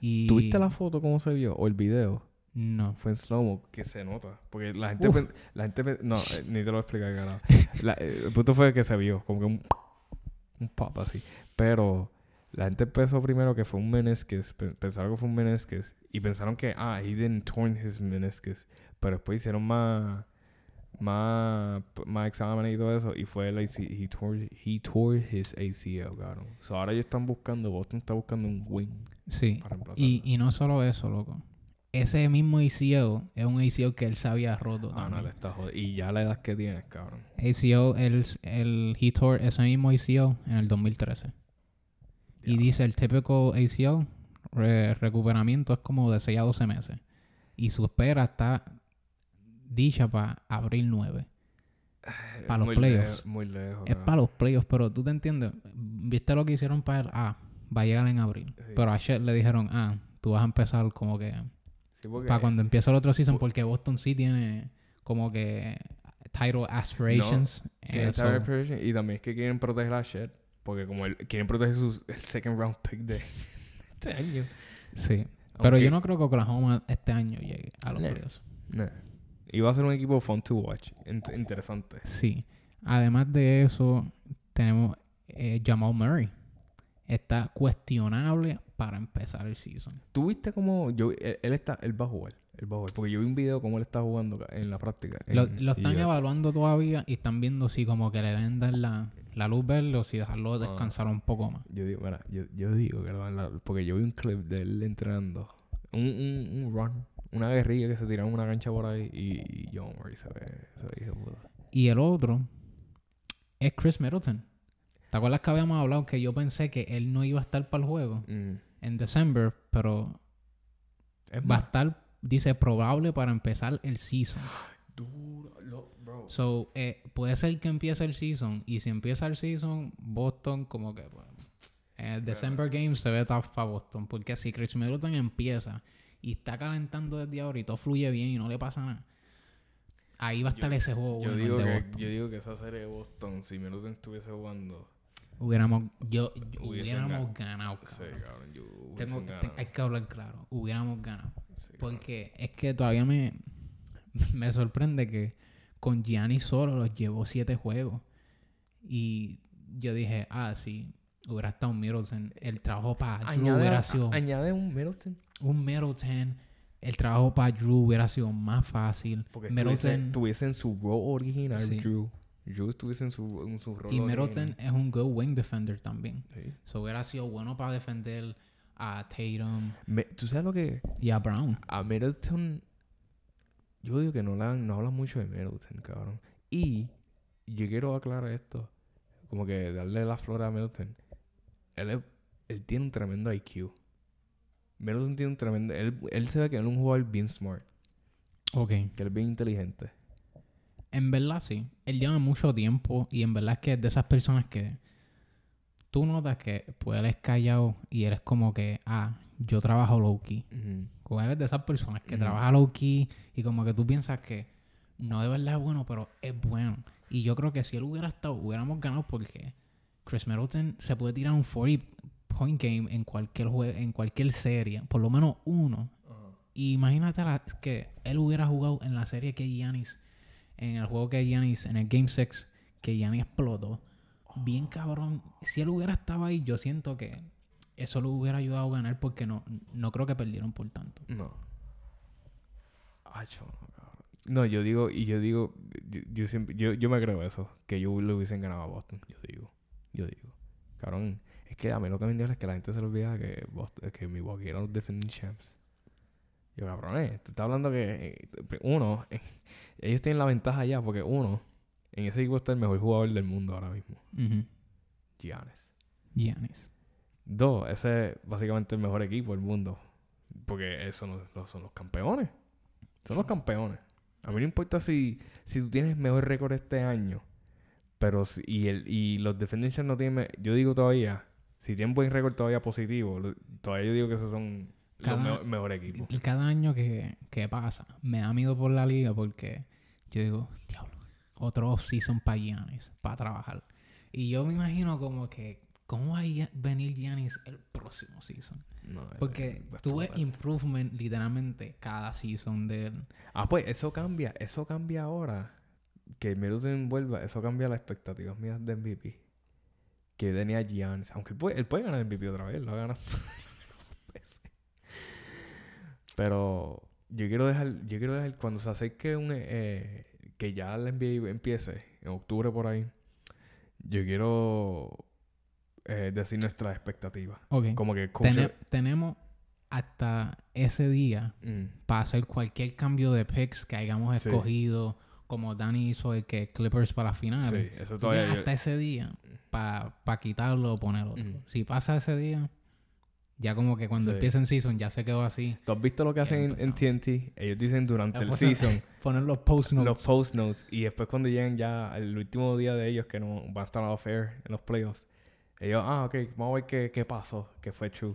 Y ¿Tuviste la foto cómo se vio? ¿O el video? No. Fue en slow que se nota. Porque la gente... Pen- la gente pen- no, eh, ni te lo voy a explicar, eh, el punto fue que se vio. Como que un... Un pop así. Pero... La gente pensó primero que fue un meniscus. pe- Pensaron que fue un meniscus. Y pensaron que... Ah, he didn't torn his meniscus. Pero después hicieron más... Más... Más exámenes y todo eso. Y fue el AC... He tore, he tore his ACL, cabrón. So ahora ellos están buscando... Boston está buscando un wing Sí. Y, y no solo eso, loco. Ese mismo ACL es un ACL que él se había roto. Ah, no, también. le está jodido. Y ya la edad que tienes, cabrón. ACL, el, el he tore ese mismo ACL en el 2013. Y Ya. dice el típico ACL re- recuperamiento es como de 6 a 12 meses. Y su espera está dicha para abril 9. Pa' los Muy playoffs. lejo- muy lejos. Es para los playoffs, pero tú te entiendes. ¿Viste lo que hicieron para él? Ah, va a llegar en abril. Sí. Pero a Chet le dijeron, ah, tú vas a empezar como que Sí, para cuando empiece el otro season, porque Boston sí tiene como que title aspirations. tienen Eh, so- title preparation y también es que quieren proteger a Shed. Porque como él, quieren proteger sus, el second round pick de este año. sí. Pero yo no creo que Oklahoma este año llegue a los Nah. playoffs. Nah. Y va a ser un equipo fun to watch. Int- interesante. Sí. Además de eso, tenemos eh, Jamal Murray. Está cuestionable para empezar el season. ¿Tú viste cómo yo, él, él está, él va a jugar? Él va a jugar. Porque yo vi un video cómo él está jugando en la práctica. Lo, en- lo están evaluando todavía y están viendo si como que le vendan la, la luz verde o si dejarlo Ah. descansar un poco más. Yo digo, mira, yo, yo digo que lo van a- porque yo vi un clip de él entrenando. Un, un, un run. Una guerrilla que se tiraba en una cancha por ahí y, y John Murray se ve, se ve. Y el otro es Chris Middleton. ¿Te acuerdas que habíamos hablado que yo pensé que él no iba a estar para el juego Mm. en December, pero Es va a estar, dice, probable para empezar el season? duro, lo- bro. So, eh, puede ser que empiece el season y si empieza el season, Boston como que... Bueno, el December Game se ve tough para Boston, porque si Chris Middleton empieza y está calentando desde ahora y todo fluye bien y no le pasa nada, ahí va a estar ese juego Yo bueno, digo, que, Boston. yo digo que esa serie de Boston, si Middleton estuviese jugando, Hubiéramos, yo, hubiéramos gan- ganado, sí, cabrón. cabrón, yo Tengo, hubiesen te- ganado. hay que hablar claro. Hubiéramos ganado. Sí, cabrón. Porque es que todavía me, me sorprende que con Gianni solo los llevó siete juegos. Y yo dije, ah, sí, hubiera estado Middleton. El trabajo para Drew hubiera sido añade un Middleton. Un Middleton. El trabajo para Drew hubiera sido más fácil. Porque Middleton estuviese en su rol original, Sí. Drew. Drew estuviese en su, en su rol y original. Middleton es un good wing defender también. Sí. So hubiera sido bueno para defender a Tatum Me- ¿Tú sabes lo que...? y a Brown. A Middleton... Yo digo que no, han- no hablan mucho de Middleton, cabrón. Y yo quiero aclarar esto. Como que darle la flor a Middleton. Él, es- él tiene un tremendo IQ. Middleton tiene un tremendo... Él, él se ve que es un jugador bien smart. Ok. Que él es bien inteligente. En verdad sí. Él lleva mucho tiempo y en verdad es que es de esas personas que tú notas que pues él es callado y él es como que, ah, yo trabajo low key. Ujú. Como él es de esas personas que Ujú. trabaja low key y como que tú piensas que no de verdad es bueno, pero es bueno. Y yo creo que si él hubiera estado, hubiéramos ganado porque Chris Middleton se puede tirar un 40 point game en cualquier juego, en cualquier serie, por lo menos uno. Imagínate la- que él hubiera jugado en la serie que Giannis, en el juego que Giannis, en el Game 6, que Giannis explotó. Bien cabrón. Si él hubiera estado ahí, yo siento que eso lo hubiera ayudado a ganar porque no, no creo que perdieron por tanto. No. Acho, no, yo digo, y yo digo, yo, yo siempre, yo, yo me creo eso, que yo le hubiesen ganado a Boston, yo digo, yo digo. Cabrón, es que a mí lo que me entiende es que la gente se le olvida que Boston, que Milwaukee eran los defending champs. Yo, cabrones, tú estás hablando que, eh, uno, ellos tienen la ventaja ya, porque uno, en ese equipo está el mejor jugador del mundo ahora mismo, Ujú. Giannis. Giannis. Dos, ese es básicamente el mejor equipo del mundo. Porque esos son los, son los campeones. Son los campeones. A mí no importa si, si tú tienes mejor récord este año. Pero si, y, el, y los defending champs no tienen... Yo digo todavía, si tienen buen récord todavía positivo, todavía yo digo que esos son Cada- los mejor, mejor equipos. Y cada año que, que pasa, me da miedo por la liga porque yo digo, diablo, otro season para Giannis, para trabajar. Y yo me imagino como que, ¿cómo va a venir Giannis el próximo season? No, Porque eh, ves explotar. improvement literalmente cada season de él. Ah, pues eso cambia. Eso cambia ahora. Que Middleton vuelva. Eso cambia las expectativas mías de MVP. Que tenía Giannis. Aunque él puede, él puede ganar MVP otra vez. Lo ha ganado. Pero yo quiero dejar... Yo quiero dejar... Cuando se acerque un... eh, que ya la NBA empiece. En octubre por ahí. Yo quiero... eh, decir nuestras expectativas. Ok. Como que... Tene- tenemos hasta ese día Mm, para hacer cualquier cambio de picks que hayamos Sí. escogido, como Danny hizo el que Clippers para la final. sí, eso todavía... yo- hasta ese día para quitarlo o poner otro. Ujú. Si pasa ese día, ya como que cuando Sí. empieza en season ya se quedó así. ¿Tú has visto lo que hacen en. TNT? Ellos dicen durante el season Poner los post notes. los post notes y después cuando lleguen ya al último día de ellos que no van a estar off air en los playoffs ellos ah ok vamos a ver qué, qué pasó que fue true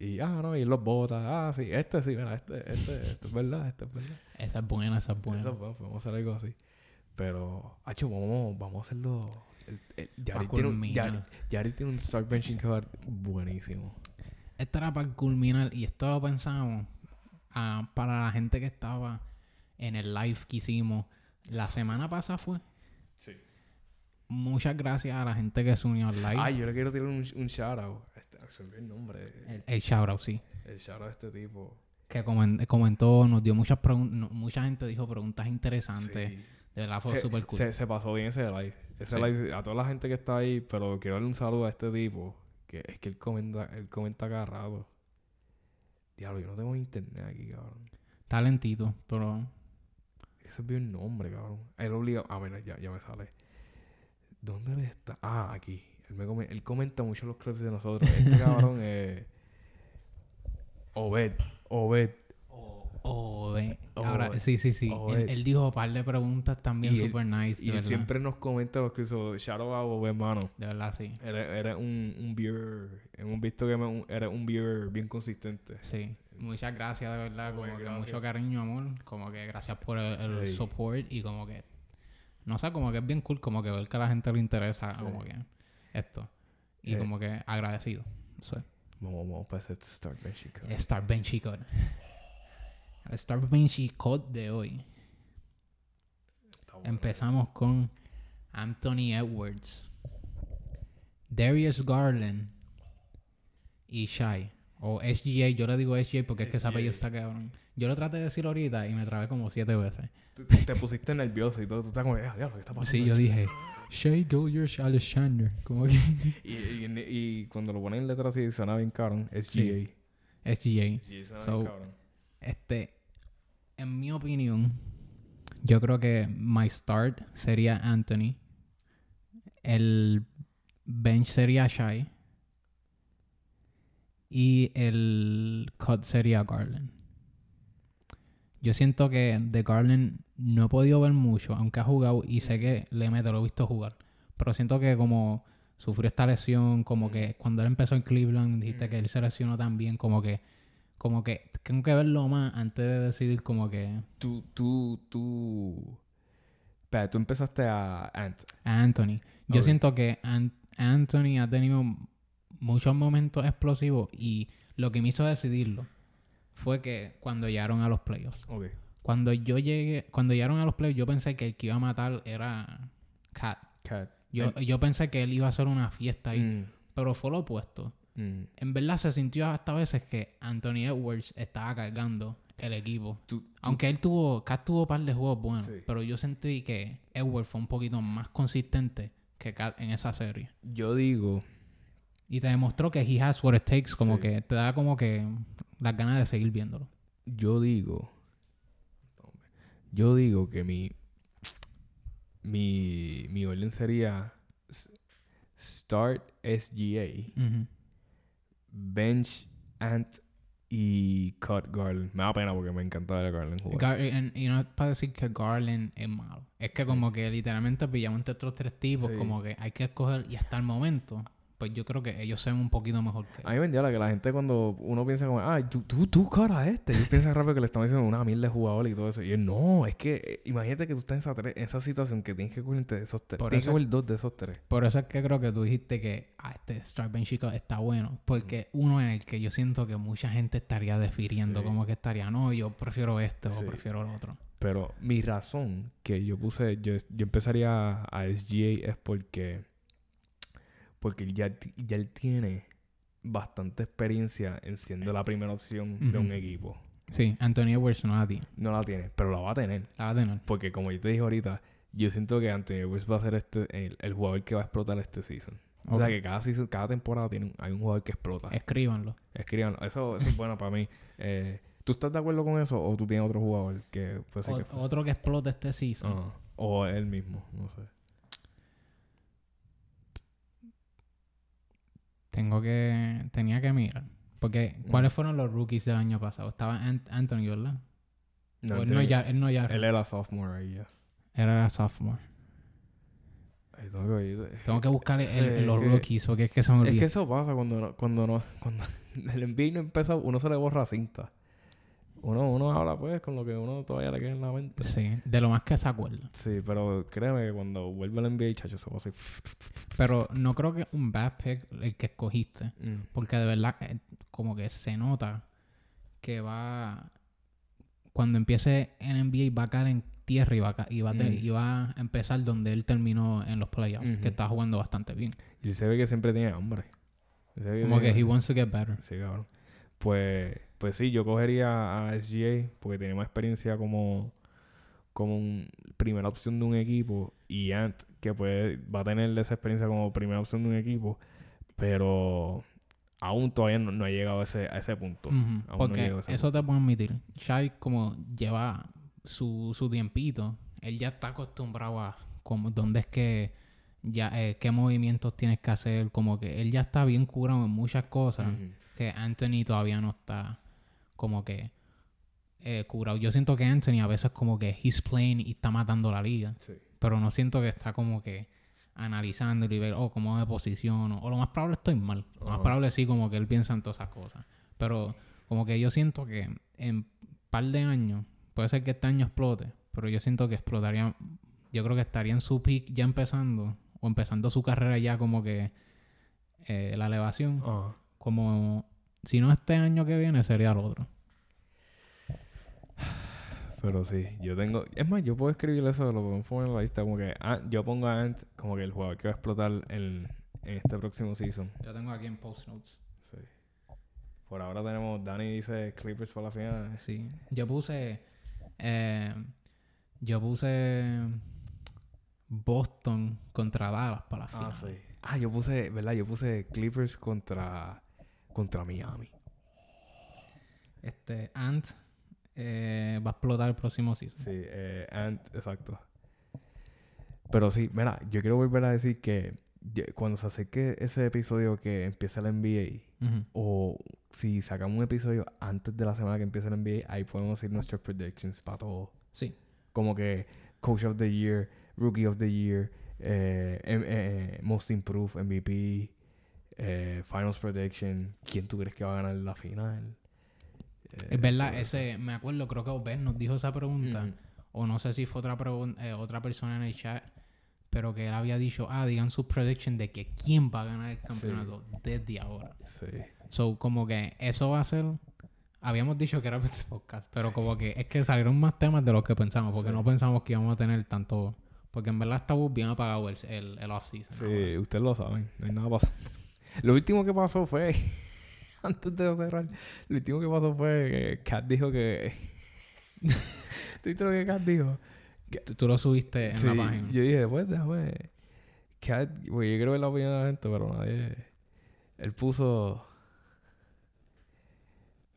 y ah no y los bota ah sí este sí mira este este, este es verdad este es verdad Esa es buena, esa es buena. Eso, pues, vamos a hacer algo así pero hacho vamos vamos a hacerlo Yari, Pa' tiene un. Yari, Yari tiene un cover buenísimo Esta era para culminar y esto lo pensamos ah, para la gente que estaba en el live que hicimos la semana pasada fue. sí Muchas gracias a la gente que se unió al live. ay yo le quiero tirar un, un shout out este, el nombre el, el shout out, sí. el shout out de este tipo Que comen- comentó, nos dio muchas preguntas. Mucha gente dijo preguntas interesantes. Sí. De verdad fue se, súper cool. se, se pasó bien ese live. Ese Sí. live, a toda la gente que está ahí, pero quiero darle un saludo a este tipo, que es que él comenta, él comenta cada rato. Diablo, yo no tengo internet aquí, cabrón. Talentito, pero Ese es bien nombre, cabrón. Él obliga... Ah, mira, ya, ya me sale. ¿Dónde él está? Ah, aquí. Él, me come- él comenta mucho los clips de nosotros. Este cabrón es... Obed. Obed. Oh, ve. Oh, Ahora, eh. sí, sí, sí. Oh, él, eh. él dijo un par de preguntas también super nice, Y él siempre nos comenta los clips. So, Shout out a Obed, mano. De verdad, sí. Eres, eres un, un viewer, hemos visto que me- un- eres un viewer bien consistente. Sí. muchas gracias, de verdad. Como que gracias. mucho cariño, amor. Como que gracias por el, el support y como que... No sé, como que es bien cool como que ver que a la gente le interesa Sí. como que esto. Y Eh. como que agradecido. Eso es. Vamos, vamos para ese Start Bench Code. Star Benchy Code. El Star Benchy Code de hoy. Bueno. Empezamos con Anthony Edwards, Darius Garland y Shai. O SGA, yo le digo SGA porque es que ese SGA. apellido está cabrón. Yo lo traté de decir ahorita y me trabé como siete veces. Te pusiste nervioso y todo. Tú estás como, "Ah, diablo, ¿qué está pasando? Sí, yo dije Shai Gilgers Alexander. Como que Y, y, y cuando lo ponen en letras así, suena bien cabrón. Es Sí. GA. SGA. Sí, suena So- bien cabrón. Este, en mi opinión, yo creo que my start sería Anthony. El bench sería Shai. Y el cut sería Garland. Yo siento que de Garland no he podido ver mucho, aunque ha jugado y sé que le meto, lo he visto jugar. Pero siento que como sufrió esta lesión, como que cuando él empezó en Cleveland, dijiste que él se lesionó también, como que como que tengo que verlo más antes de decidir como que Tú, tú, tú... Espera, tú empezaste a Ant. a Anthony. Yo siento que An- Anthony ha tenido muchos momentos explosivos y lo que me hizo decidirlo fue que cuando llegaron a los playoffs. Ok. Cuando yo llegué, cuando llegaron a los playoffs, yo pensé que el que iba a matar era Cat. Cat. Yo, yo pensé que él iba a hacer una fiesta ahí, Mm, pero fue lo opuesto. Mm. En verdad se sintió hasta veces que Anthony Edwards estaba cargando el equipo. Tú- tú- Aunque él tuvo, Kat tuvo un par de juegos buenos, Sí. pero yo sentí que Edwards fue un poquito más consistente que Kat en esa serie. yo digo... Y te demostró que he has what it takes, como Sí. que te da como que las ganas de seguir viéndolo. Yo digo... Yo digo que mi... Mi, mi orden sería... Start SGA. Ujú. Bench, Ant y Cut Garland. Me da pena porque me encanta ver a Garland jugar. Gar- y no es para decir que Garland es malo. Es que Sí. como que literalmente pillamos entre estos tres tipos, Sí. como que hay que escoger. Y hasta el momento, pues yo creo que ellos se ven un poquito mejor que A mí me entiende que la gente cuando uno piensa como, ah, tú, tú, tú cara este. Y piensa rápido que le están diciendo una mil de jugadores y todo eso. Y yo, no, es que eh, imagínate que tú estás en esa, en esa situación que tienes que coger de esos tres. Por Tienes que eso- coger dos de esos tres. Por eso es que creo que tú dijiste que ah, este Ben Chico está bueno. Porque uno en el que yo siento que mucha gente estaría defiriendo. Sí. Como que estaría, no, yo prefiero este Sí. o prefiero el otro. Pero mi razón que yo puse, yo, yo empezaría a SGA es porque, porque ya, ya él tiene bastante experiencia en siendo la primera opción de un equipo. Sí, Anthony Edwards no la tiene. No la tiene, pero la va a tener. La va a tener. Porque como yo te dije ahorita, yo siento que Anthony Edwards va a ser este, el, el jugador que va a explotar este season. O sea que cada season, cada temporada tiene un- hay un jugador que explota. Escríbanlo. Escríbanlo. Eso, eso es bueno para mí. Eh, ¿Tú estás de acuerdo con eso o tú tienes otro jugador que puede ser O- que... otro que explote este season. O él mismo, no sé. Tengo que. Tenía que mirar. Porque, Mm. ¿cuáles fueron los rookies del año pasado? Estaba Ant- Anthony, ¿verdad? No, él, no Anthony- ya, él no ya. él era sophomore ahí ya. Era sophomore. Ay, tengo que oír- Tengo que buscar el- Sí, el- los rookies porque es que se me Es olvida. que eso pasa cuando no, cuando no, cuando el NBA no empieza, uno se le borra cinta. Uno, uno habla pues con lo que uno todavía le queda en la mente. Sí, de lo más que se acuerda. Sí, pero créeme que cuando vuelve el NBA, chacho, se va a hacer... Pero no creo que un bad pick el que escogiste. Mm. Porque de verdad, eh, como que se nota que va. Cuando empiece en NBA va a caer en tierra y va a, y va, a Mm. y va a empezar donde él terminó en los playoffs, que está jugando bastante bien. Y se ve que siempre tiene hambre. Como que he wants to get better. Sí, cabrón. Pues, pues sí, yo cogería a SGA porque tiene más experiencia como, como un- primera opción de un equipo y Ant, que puede, va a tener esa experiencia como primera opción de un equipo, pero aún todavía no, no ha llegado a ese, a ese punto. Aún Porque llego a ese eso te puedo admitir. Shai, como lleva su, su tiempito, él ya está acostumbrado a como dónde es que ya eh, qué movimientos tienes que hacer, como que él ya está bien curado en muchas cosas que Anthony todavía no está como que eh, curado. Yo siento que Anthony a veces como que he's playing y está matando la liga, Sí. pero no siento que está como que analizando y ver, oh, cómo me posiciono. O lo más probable estoy mal. Lo más probable sí como que él piensa en todas esas cosas. Pero Como que yo siento que en un par de años, puede ser que este año explote, pero yo siento que explotaría, yo creo que estaría en su peak ya empezando, o empezando su carrera ya como que eh, la elevación, como si no este año que viene sería el otro. Pero sí, yo tengo... Es más, yo puedo escribir eso, lo podemos poner en la lista. Como que ah, yo pongo a Ant como que el jugador que va a explotar en, en este próximo season. Yo tengo aquí en Post Notes. Sí. Por ahora tenemos... Dani dice Clippers para la final. Sí. Yo puse. eh, yo puse. Boston contra Dallas para la final. Ah, sí. Ah, yo puse... ¿Verdad? Yo puse Clippers contra... Contra Miami. Este, Ant eh, va a explotar el próximo season. Sí, eh, Ant, exacto. Pero sí, mira, yo quiero volver a decir que cuando se acerque ese episodio que empieza el NBA, o si sacamos un episodio antes de la semana que empiece el NBA, ahí podemos hacer nuestras predictions para todo. Sí. Como que Coach of the Year, Rookie of the Year, eh, Most Improved, MVP, eh, Finals Prediction, ¿quién tú crees que va a ganar la final? Eh, Es verdad, todo eso. ese, me acuerdo, creo que Obed nos dijo esa pregunta. O no sé si fue otra, eh, otra persona en el chat. Pero que él había dicho, ah, digan su prediction de que quién va a ganar el campeonato desde ahora. Sí. So, como que eso va a ser. Habíamos dicho que era este podcast, pero como que es que salieron más temas de los que pensamos, porque Sí. no pensamos que íbamos a tener tanto. Porque en verdad estamos bien apagado el, el, el off-season. Sí, ustedes lo saben, no hay nada pasando. Lo último que pasó fue, antes de cerrar, lo último que pasó fue que Kat dijo que... ¿Tú lo que Kat dijo? Tú, tú lo subiste en Sí, la página. yo dije, pues déjame... Kat, porque yo quiero ver la opinión de la gente, pero nadie... Él puso...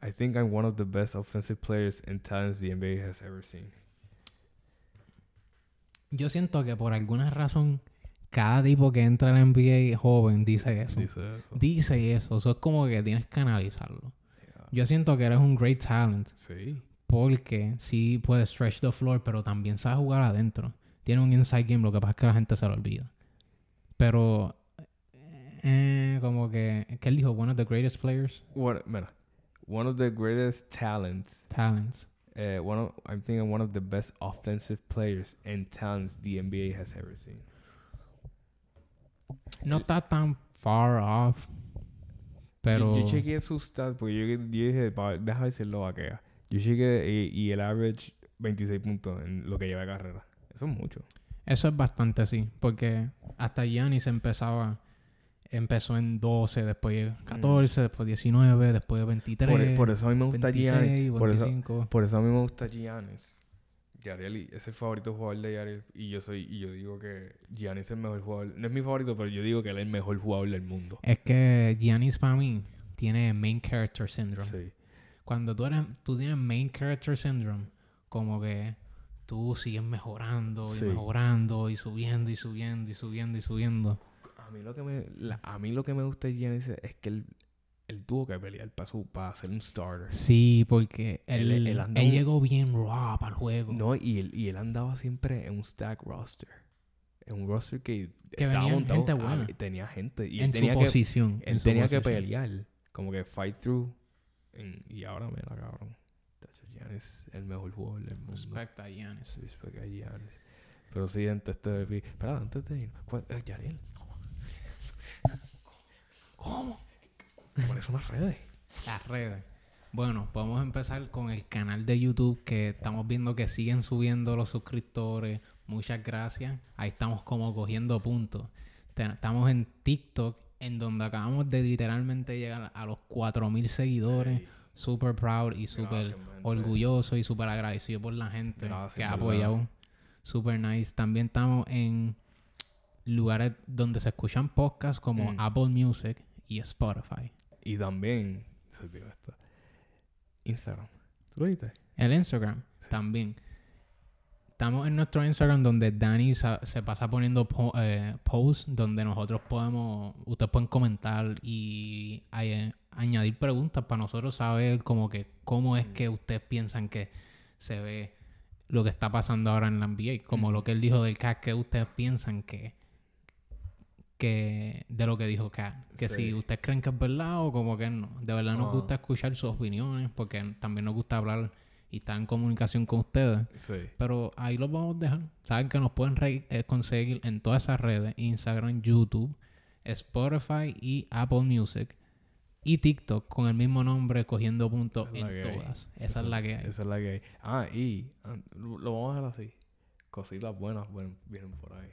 I think I'm one of the best offensive players and talents the NBA has ever seen. Yo siento que por alguna razón, cada tipo que entra a la NBA joven dice eso. Dice eso. Dice eso. Eso es como que tienes que analizarlo. Yo siento que eres un great talent. Sí. Porque sí puede stretch the floor, pero también sabe jugar adentro. Tiene un inside game, lo que pasa es que la gente se lo olvida. Pero, eh, como que, ¿qué él dijo? One of the greatest players, What, mira, one of the greatest talents talents. Uh, one of, I'm thinking one of the best offensive players and talents the NBA has ever seen. No está tan far off, pero Yo, yo chequeé sus stats porque yo, yo dije, déjame decirlo vaquea. Yo chequeé y, y el average 26 puntos en lo que lleva de carrera. Eso es mucho. eso es bastante sí. Porque hasta Giannis empezaba, empezó en 12, después 14, después 19, después 23, Por, por eso a mí me gusta 26, Giannis. Por eso, 25. por eso a mí me gusta Giannis. Yariel y- es el favorito jugador de Yariel. Y yo soy, y yo digo que Giannis es el mejor jugador. No es mi favorito, pero yo digo que él es el mejor jugador del mundo. Es que Giannis para mí tiene main character syndrome. Sí. Cuando tú, eres, tú tienes main character syndrome, como que tú sigues mejorando Sí. y mejorando y subiendo y subiendo y subiendo y subiendo. A mí lo que me, la- a mí lo que me gusta de Giannis es que él, él tuvo que pelear para, su, para ser un starter. Sí, porque él, Él- él, él llegó bien raw para el juego. No, y él, y él andaba siempre en un stack roster. En un roster que, Que estaba montado. gente ah, buena. tenía gente. Y en él tenía su que, posición. él tenía que pelear. Como que fight through. En- y ahora me la cabrón. Giannis el mejor jugador del mundo. Respect a Giannis. Respect a Giannis. Pero sí, antes de... Espera, antes de ir. ¿cuál- eh, Yariel. ¿Cómo? ¿Cuáles son las redes? Las redes. Bueno, podemos empezar con el canal de YouTube que estamos viendo que siguen subiendo los suscriptores. Muchas gracias. Ahí estamos como cogiendo puntos. Estamos en TikTok, en donde acabamos de literalmente llegar a los 4000 seguidores. Super proud y super orgulloso y super agradecido por la gente Gracias, que ha ¿verdad? apoyado. Super nice. También estamos en lugares donde se escuchan podcasts como Mm. Apple Music y Spotify. Y también... Se. Instagram. ¿Tú lo viste? El Instagram también. Estamos en nuestro Instagram donde Dani se pasa poniendo po- eh, posts donde nosotros podemos, ustedes pueden comentar y eh, añadir preguntas para nosotros saber como que cómo es que ustedes piensan que se ve lo que está pasando ahora en la NBA. Como lo que él dijo del CAC, que ustedes piensan que que de lo que dijo Kat. Que Sí. si ustedes creen que es verdad o como que no. De verdad nos gusta escuchar sus opiniones porque también nos gusta hablar y estar en comunicación con ustedes. Sí. Pero ahí los vamos a dejar. Saben que nos pueden eh, conseguir en todas esas redes. Instagram, YouTube, Spotify y Apple Music. Y TikTok con el mismo nombre cogiendo puntos en todas. Esa es la que hay. Esa es la que hay. Ah, y ah, lo vamos a dejar así. Cositas buenas vienen por ahí.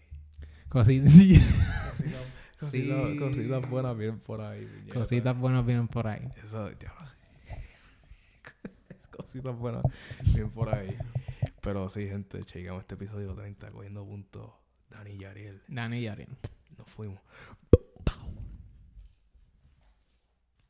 Cositas, sí. Cositas, Sí. cositas, cositas buenas vienen por ahí. Cositas buenas vienen por ahí. Eso, ya. Cositas buenas vienen por ahí. Pero sí, gente, llegamos a este episodio 30 cogiendo puntos. Dani y Ariel. Dani y Ariel. Nos fuimos.